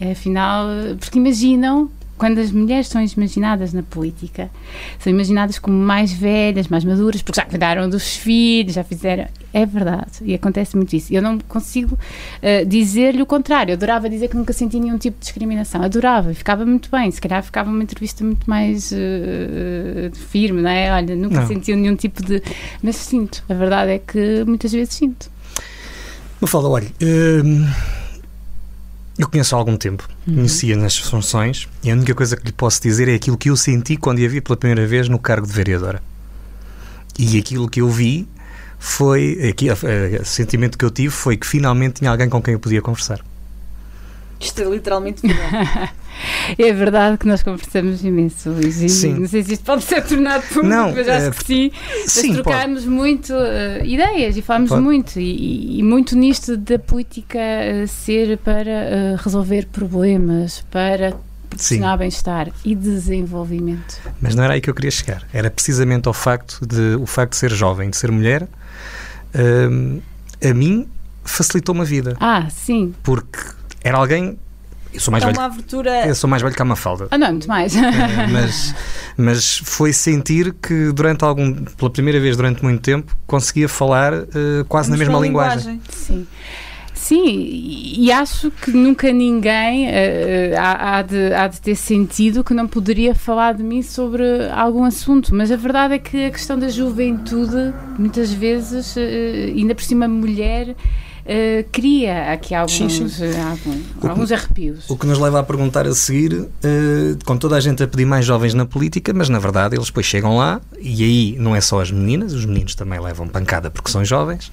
É, afinal, porque imaginam quando as mulheres são imaginadas na política, são imaginadas como mais velhas, mais maduras, porque já cuidaram dos filhos, já fizeram. É verdade, e acontece muito isso. Eu não consigo uh, dizer-lhe o contrário. Eu adorava dizer que nunca senti nenhum tipo de discriminação. Adorava, ficava muito bem. Se calhar ficava uma entrevista muito mais uh, firme, não é? Olha, nunca não. senti nenhum tipo de. Mas sinto. A verdade é que muitas vezes sinto. Me fala, olha. Uh eu conheço há algum tempo, uhum. conhecia nas funções e a única coisa que lhe posso dizer é aquilo que eu senti quando a vi pela primeira vez no cargo de vereadora. E aquilo que eu vi foi, aqui, o sentimento que eu tive foi que finalmente tinha alguém com quem eu podia conversar. Isto é literalmente verdade. [laughs] é verdade que nós conversamos imenso, Luís. E sim. Não sei se isto pode ser tornado público, não, mas acho é, que sim. sim trocámos muito uh, ideias e falámos pode. muito. E, e, muito nisto da política uh, ser para uh, resolver problemas, para proporcionar bem-estar e desenvolvimento. Mas não era aí que eu queria chegar. Era precisamente ao facto de, o facto de ser jovem, de ser mulher, a mim facilitou uma vida. Ah, sim. Porque era alguém Eu sou mais é velho. uma abertura. Eu sou mais velho que a Mafalda. Ah, não, muito mais. Eh, mas, mas foi sentir que durante algum, pela primeira vez durante muito tempo, conseguia falar eh, quase na mesma linguagem. Sim. Sim, e acho que nunca ninguém eh, há, há de, há de ter sentido que não poderia falar de mim sobre algum assunto, mas a verdade é que a questão da juventude, muitas vezes, eh, ainda por cima mulher, eh, cria aqui alguns, Sim, sim. eh, algum- alguns arrepios. O que nos leva a perguntar a seguir, eh, com toda a gente a pedir mais jovens na política, mas na verdade eles depois chegam lá e aí não é só as meninas, os meninos também levam pancada porque são jovens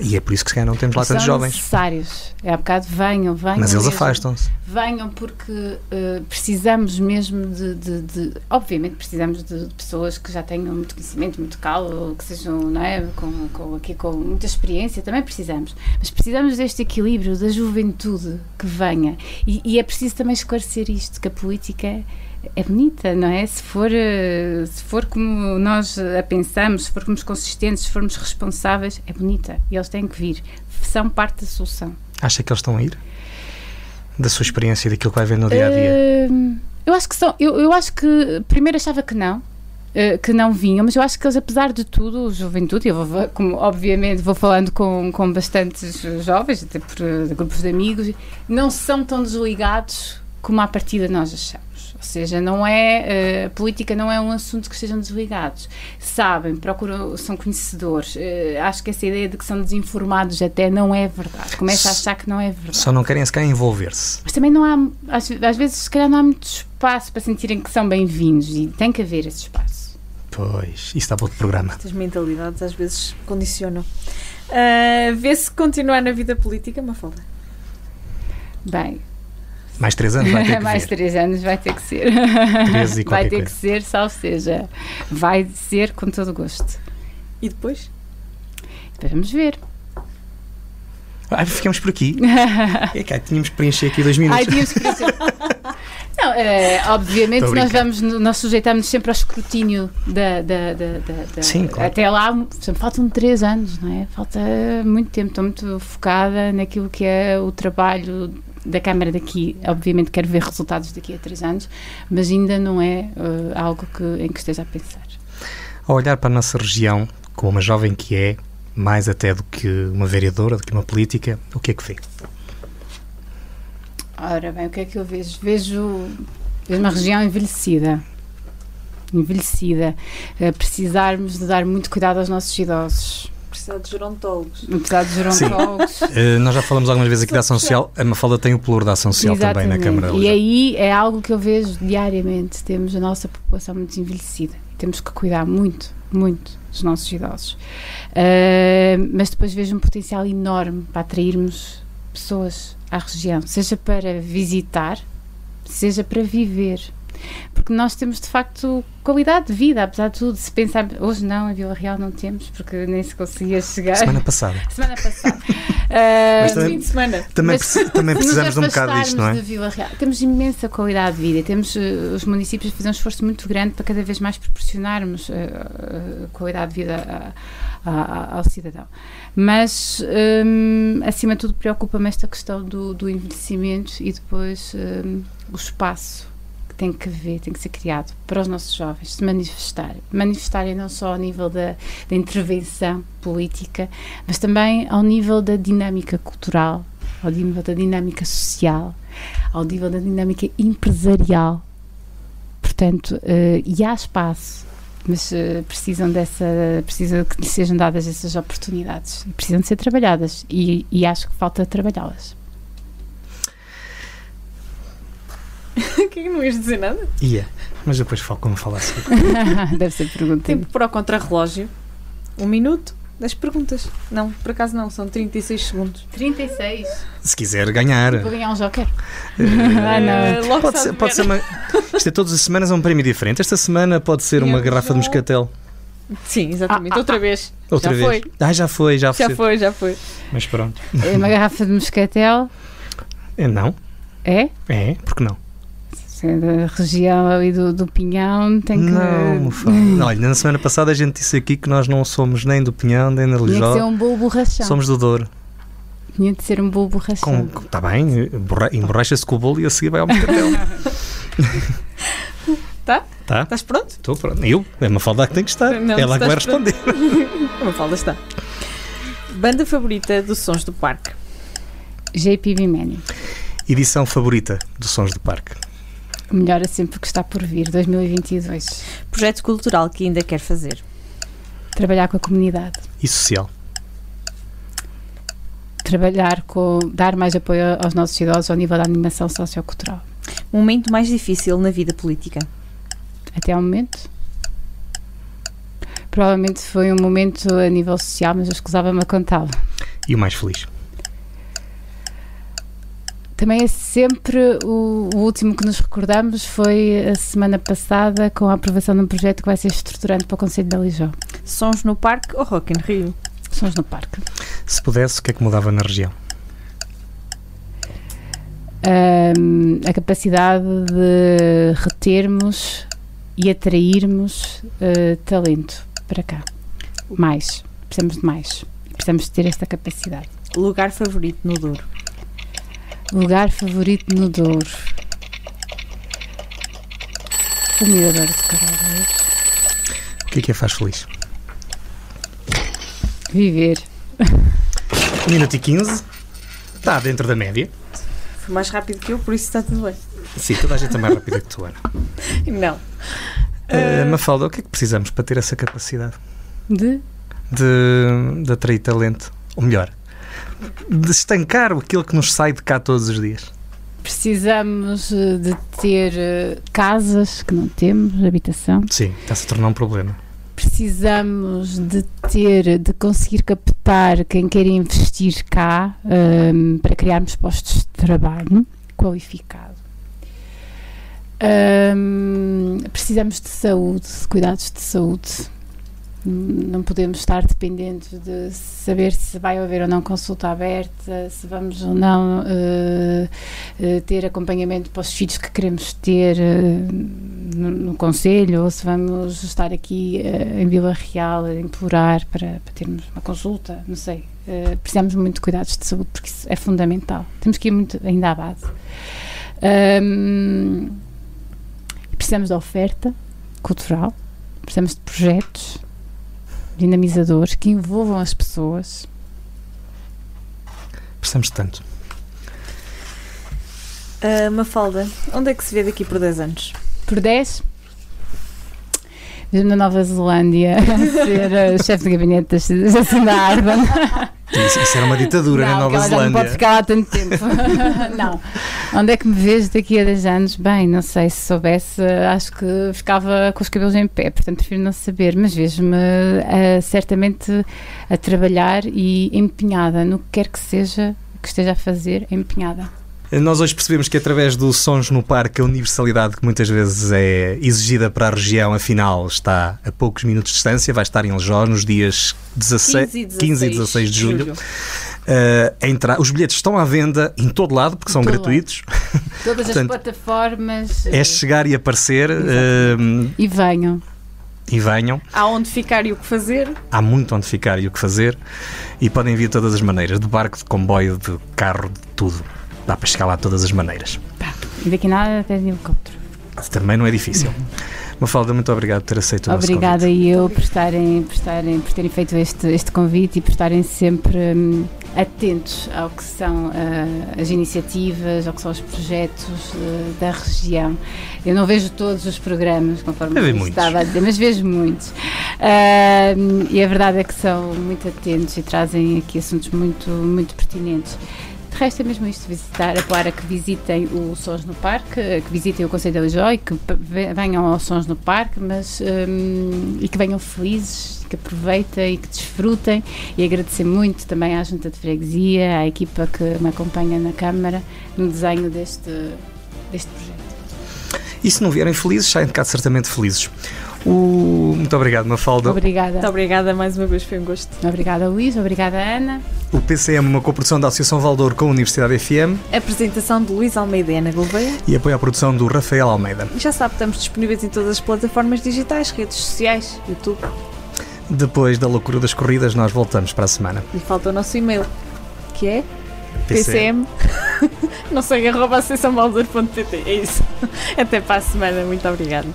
e é por isso que se calhar não temos lá São tantos jovens. necessários. É há bocado, venham, venham. Mas eles afastam-se. Venham porque eh, precisamos mesmo de, de- de- Obviamente precisamos de pessoas que já tenham muito conhecimento, muito calo, que sejam, não é? Com, com, aqui, com muita experiência, também precisamos. Mas precisamos deste equilíbrio, da juventude que venha. E, e é preciso também esclarecer isto, que a política é bonita, não é? Se for, eh, se for como nós a pensamos, se formos consistentes, se formos responsáveis, é bonita. E eles têm que vir. São parte da solução. Acha que eles estão a ir? Da sua experiência e daquilo que vai ver no dia a dia? Hum, eu acho que são. Eu, eu acho que primeiro achava que não. eh, Que não vinham, mas eu acho que eles, apesar de tudo, juventude, eu vou, como obviamente vou falando com, com bastantes jovens, até por eh, grupos de amigos, não são tão desligados como à partida nós achamos. Ou seja, não é, eh, a política não é um assunto que estejam desligados. Sabem, procuram, são conhecedores. Eh, acho que essa ideia de que são desinformados até não é verdade. Começa a achar que não é verdade. Só não querem sequer envolver-se. Mas também não há, às, às vezes, se calhar não há muito espaço para sentirem que são bem-vindos e tem que haver esse espaço. Pois, isso está para outro programa. Estas mentalidades às vezes condicionam. Ah, Vê-se continuar na vida política, Mafalda? Bem, Mais três anos vai ter [laughs] que mais ver. três anos vai ter que ser. Três e [laughs] vai ter coisa. que ser, salvo seja. Vai ser com todo o gosto. E depois? Depois vamos ver. Ai, ficamos por aqui. [laughs] É ai, tínhamos que preencher aqui dois minutos. Ai, tínhamos que pensar. Não, eh, obviamente nós vamos, nós sujeitamos sempre ao escrutínio da, da, da, da- da- Sim, claro. até lá, faltam três anos, não é? Falta muito tempo, estou muito focada naquilo que é o trabalho da Câmara daqui, obviamente quero ver resultados daqui a três anos, mas ainda não é eh, algo que, em que esteja a pensar. Ao olhar para a nossa região, como uma jovem que é, mais até do que uma vereadora, do que uma política, o que é que vê? Ora bem, o que é que eu vejo? Vejo, vejo uma região envelhecida. Envelhecida. Eh, precisarmos de dar muito cuidado aos nossos idosos. Precisar de gerontólogos. Apesar de gerontólogos. Eh, nós já falamos algumas vezes aqui da ação social. A Mafalda tem o pluro da ação social também na Exatamente. Câmara. E aí é algo que eu vejo diariamente. Temos a nossa população muito envelhecida. Temos que cuidar muito, muito dos nossos idosos. Eh, mas depois vejo um potencial enorme para atrairmos pessoas à região, seja para visitar, seja para viver. Porque nós temos de facto qualidade de vida, apesar de tudo. Se pensar, hoje não, em Vila Real não temos, porque nem se conseguia chegar. Semana passada. [laughs] Semana passada. Mas também- Fim de semana. Também, Mas também [laughs] precisamos de um bocado disto, não é? Vila Real, temos imensa qualidade de vida. Temos, eh, os municípios fazem um esforço muito grande para cada vez mais proporcionarmos eh, eh, qualidade de vida a- a- ao cidadão. Mas, hum, acima de tudo, preocupa-me esta questão do, do envelhecimento e depois hum, o espaço tem que haver, tem que ser criado para os nossos jovens se manifestarem. Manifestarem não só ao nível da, da intervenção política, mas também ao nível da dinâmica cultural, ao nível da dinâmica social, ao nível da dinâmica empresarial. Portanto, eh, e há espaço, mas eh, precisam dessa, precisam que lhes sejam dadas essas oportunidades precisam de ser trabalhadas e, e acho que falta trabalhá-las. O que [laughs] é que não ias dizer nada? Ia. Mas depois falo como falasse. [laughs] Deve ser pergunta. Tempo para o contrarrelógio. Um minuto das perguntas. Não, por acaso não, são 36 segundos. 36. Se quiser ganhar. Vou ganhar um joker. Eh, [laughs] ah, não. Eh, logo Pode se ser, pode ser uma. Isto é todas as semanas é um prémio diferente. Esta semana pode ser uma garrafa de já- moscatel. Sim, exatamente. Ah, ah, Outra vez. Outra já vez. foi. Ah, já foi, já, Já foi. foi, já foi. Mas pronto. É uma garrafa de moscatel. É, não? É? É? Porque não? É da região ali do, do Pinhão, tem que. Não, [laughs] Mafalda. Olha, na semana passada a gente disse aqui que nós não somos nem do Pinhão, nem da Tinha que ser Lijó. um bolo borrachão. Somos do Douro. tinha de ser um bolo borrachado. Está bem, emborracha-se com o bolo e a seguir vai ao mercatel. [laughs] Tá? Tá? Estás pronto? Estou pronto. Eu? É uma falda que tem que estar. Não, Ela que vai responder. [laughs] Uma falda está. Banda favorita dos Sons do Parque? JPB Mani. Edição favorita dos Sons do Parque? O melhor é sempre o que está por vir, 2022. Projeto cultural que ainda quer fazer? Trabalhar com a comunidade. E social? Trabalhar com. dar mais apoio aos nossos idosos ao nível da animação sociocultural. Momento mais difícil na vida política? Até ao momento? Provavelmente foi um momento a nível social, mas eu escusava-me a contá-lo. E o mais feliz? Também é sempre o, o, último que nos recordamos foi a semana passada com a aprovação de um projeto que vai ser estruturante para o Conselho da Lijó. Sons no Parque ou Rock in Rio? Sons no Parque. Se pudesse, o que é que mudava na região? Um, a capacidade de retermos e atrairmos uh, talento para cá. Mais. Precisamos de mais. Precisamos de ter esta capacidade. Lugar favorito no Douro? Lugar favorito no Douro. O Mirador de Carvalheiros. O que é que a faz feliz? Viver. 1 [laughs] minuto e 15. Está dentro da média. Foi mais rápido que eu, por isso está tudo bem. Sim, toda a gente é mais rápida que tu, Ana. [laughs] Não. Uh, Mafalda, o que é que precisamos para ter essa capacidade? De? De, de atrair talento. Ou melhor, de estancar aquilo que nos sai de cá todos os dias. Precisamos eh, de ter eh, casas que não temos, habitação. Sim, está-se a tornar um problema. Precisamos de ter, de conseguir captar quem quer investir cá um, ehm, para criarmos postos de trabalho qualificado. Um, ehm, precisamos de saúde, de cuidados de saúde não podemos estar dependentes de saber se vai haver ou não consulta aberta, se vamos ou não uh, uh, ter acompanhamento para os filhos que queremos ter uh, no, no Conselho, ou se vamos estar aqui em Vila Real a implorar para, para, termos uma consulta, não sei. precisamos muito de cuidados de saúde porque isso é fundamental. Temos que ir muito ainda à base. Um, precisamos de oferta cultural, precisamos de projetos dinamizadores que envolvam as pessoas. Precisamos de tanto. Uh, Mafalda, onde é que se vê daqui por 10 anos? Por 10? Mesmo na Nova Zelândia, ser uh, chefe de gabinete da Jacinda Ardern. [laughs] Isso, isso, era uma ditadura não, na Nova Zelândia. Não pode ficar lá tanto tempo. [laughs] [laughs] não. Onde é que me vês daqui a 10 anos? Bem, não sei, se soubesse, acho que ficava com os cabelos em pé, portanto prefiro não saber, mas vejo-me uh, certamente a trabalhar e empenhada no que quer que seja que esteja a fazer, empenhada. Nós hoje percebemos que através do Sons no Parque, a universalidade que muitas vezes é exigida para a região, afinal está a poucos minutos de distância, vai estar em Aljó nos dias 16, 15 e 16, 15 e 16 de julho. julho. Uh, entrar, os bilhetes estão à venda em todo lado, porque são todo gratuitos. Todas Portanto, as plataformas. É chegar e aparecer. Uh, e venham. E venham. Há onde ficar e o que fazer. Há muito onde ficar e o que fazer. E podem vir de todas as maneiras: de barco, de comboio, de carro, de tudo dá para chegar lá de todas as maneiras. Tá. E daqui nada até de helicóptero. Também não é difícil. Mafalda, muito obrigado por ter aceito o Obrigada e eu por, estarem, por, estarem, por terem feito este, este convite e por estarem sempre hum, atentos ao que são uh, as iniciativas, ao que são os projetos uh, da região. Eu não vejo todos os programas, conforme eu estava a dizer, mas vejo muitos. Uh, e a verdade é que são muito atentos e trazem aqui assuntos muito, muito pertinentes. Resta mesmo isto, visitar, a que visitem o Sons no Parque, que visitem o Conselho de Lijó e que venham aos Sons no Parque, mas um, e que venham felizes, que aproveitem e que desfrutem e agradecer muito também à Junta de Freguesia, à equipa que me acompanha na Câmara no desenho deste, deste projeto. E se não vierem felizes, saem de cá certamente felizes. O... Muito obrigado, Mafalda. Obrigada. Muito obrigada mais uma vez, foi um gosto. Obrigada, Luís. Obrigada, Ana. O PCM, uma coprodução da Associação Valdor com a Universidade FM. Apresentação de Luís Almeida e Ana Gouveia. E apoio à produção do Rafael Almeida. E já sabe, estamos disponíveis em todas as plataformas digitais, redes sociais, YouTube. Depois da loucura das corridas, nós voltamos para a semana. E falta o nosso e-mail, que é PCM. [laughs] não sei, arroba associaçãobaldur.pt. É isso. Até para a semana. Muito obrigada.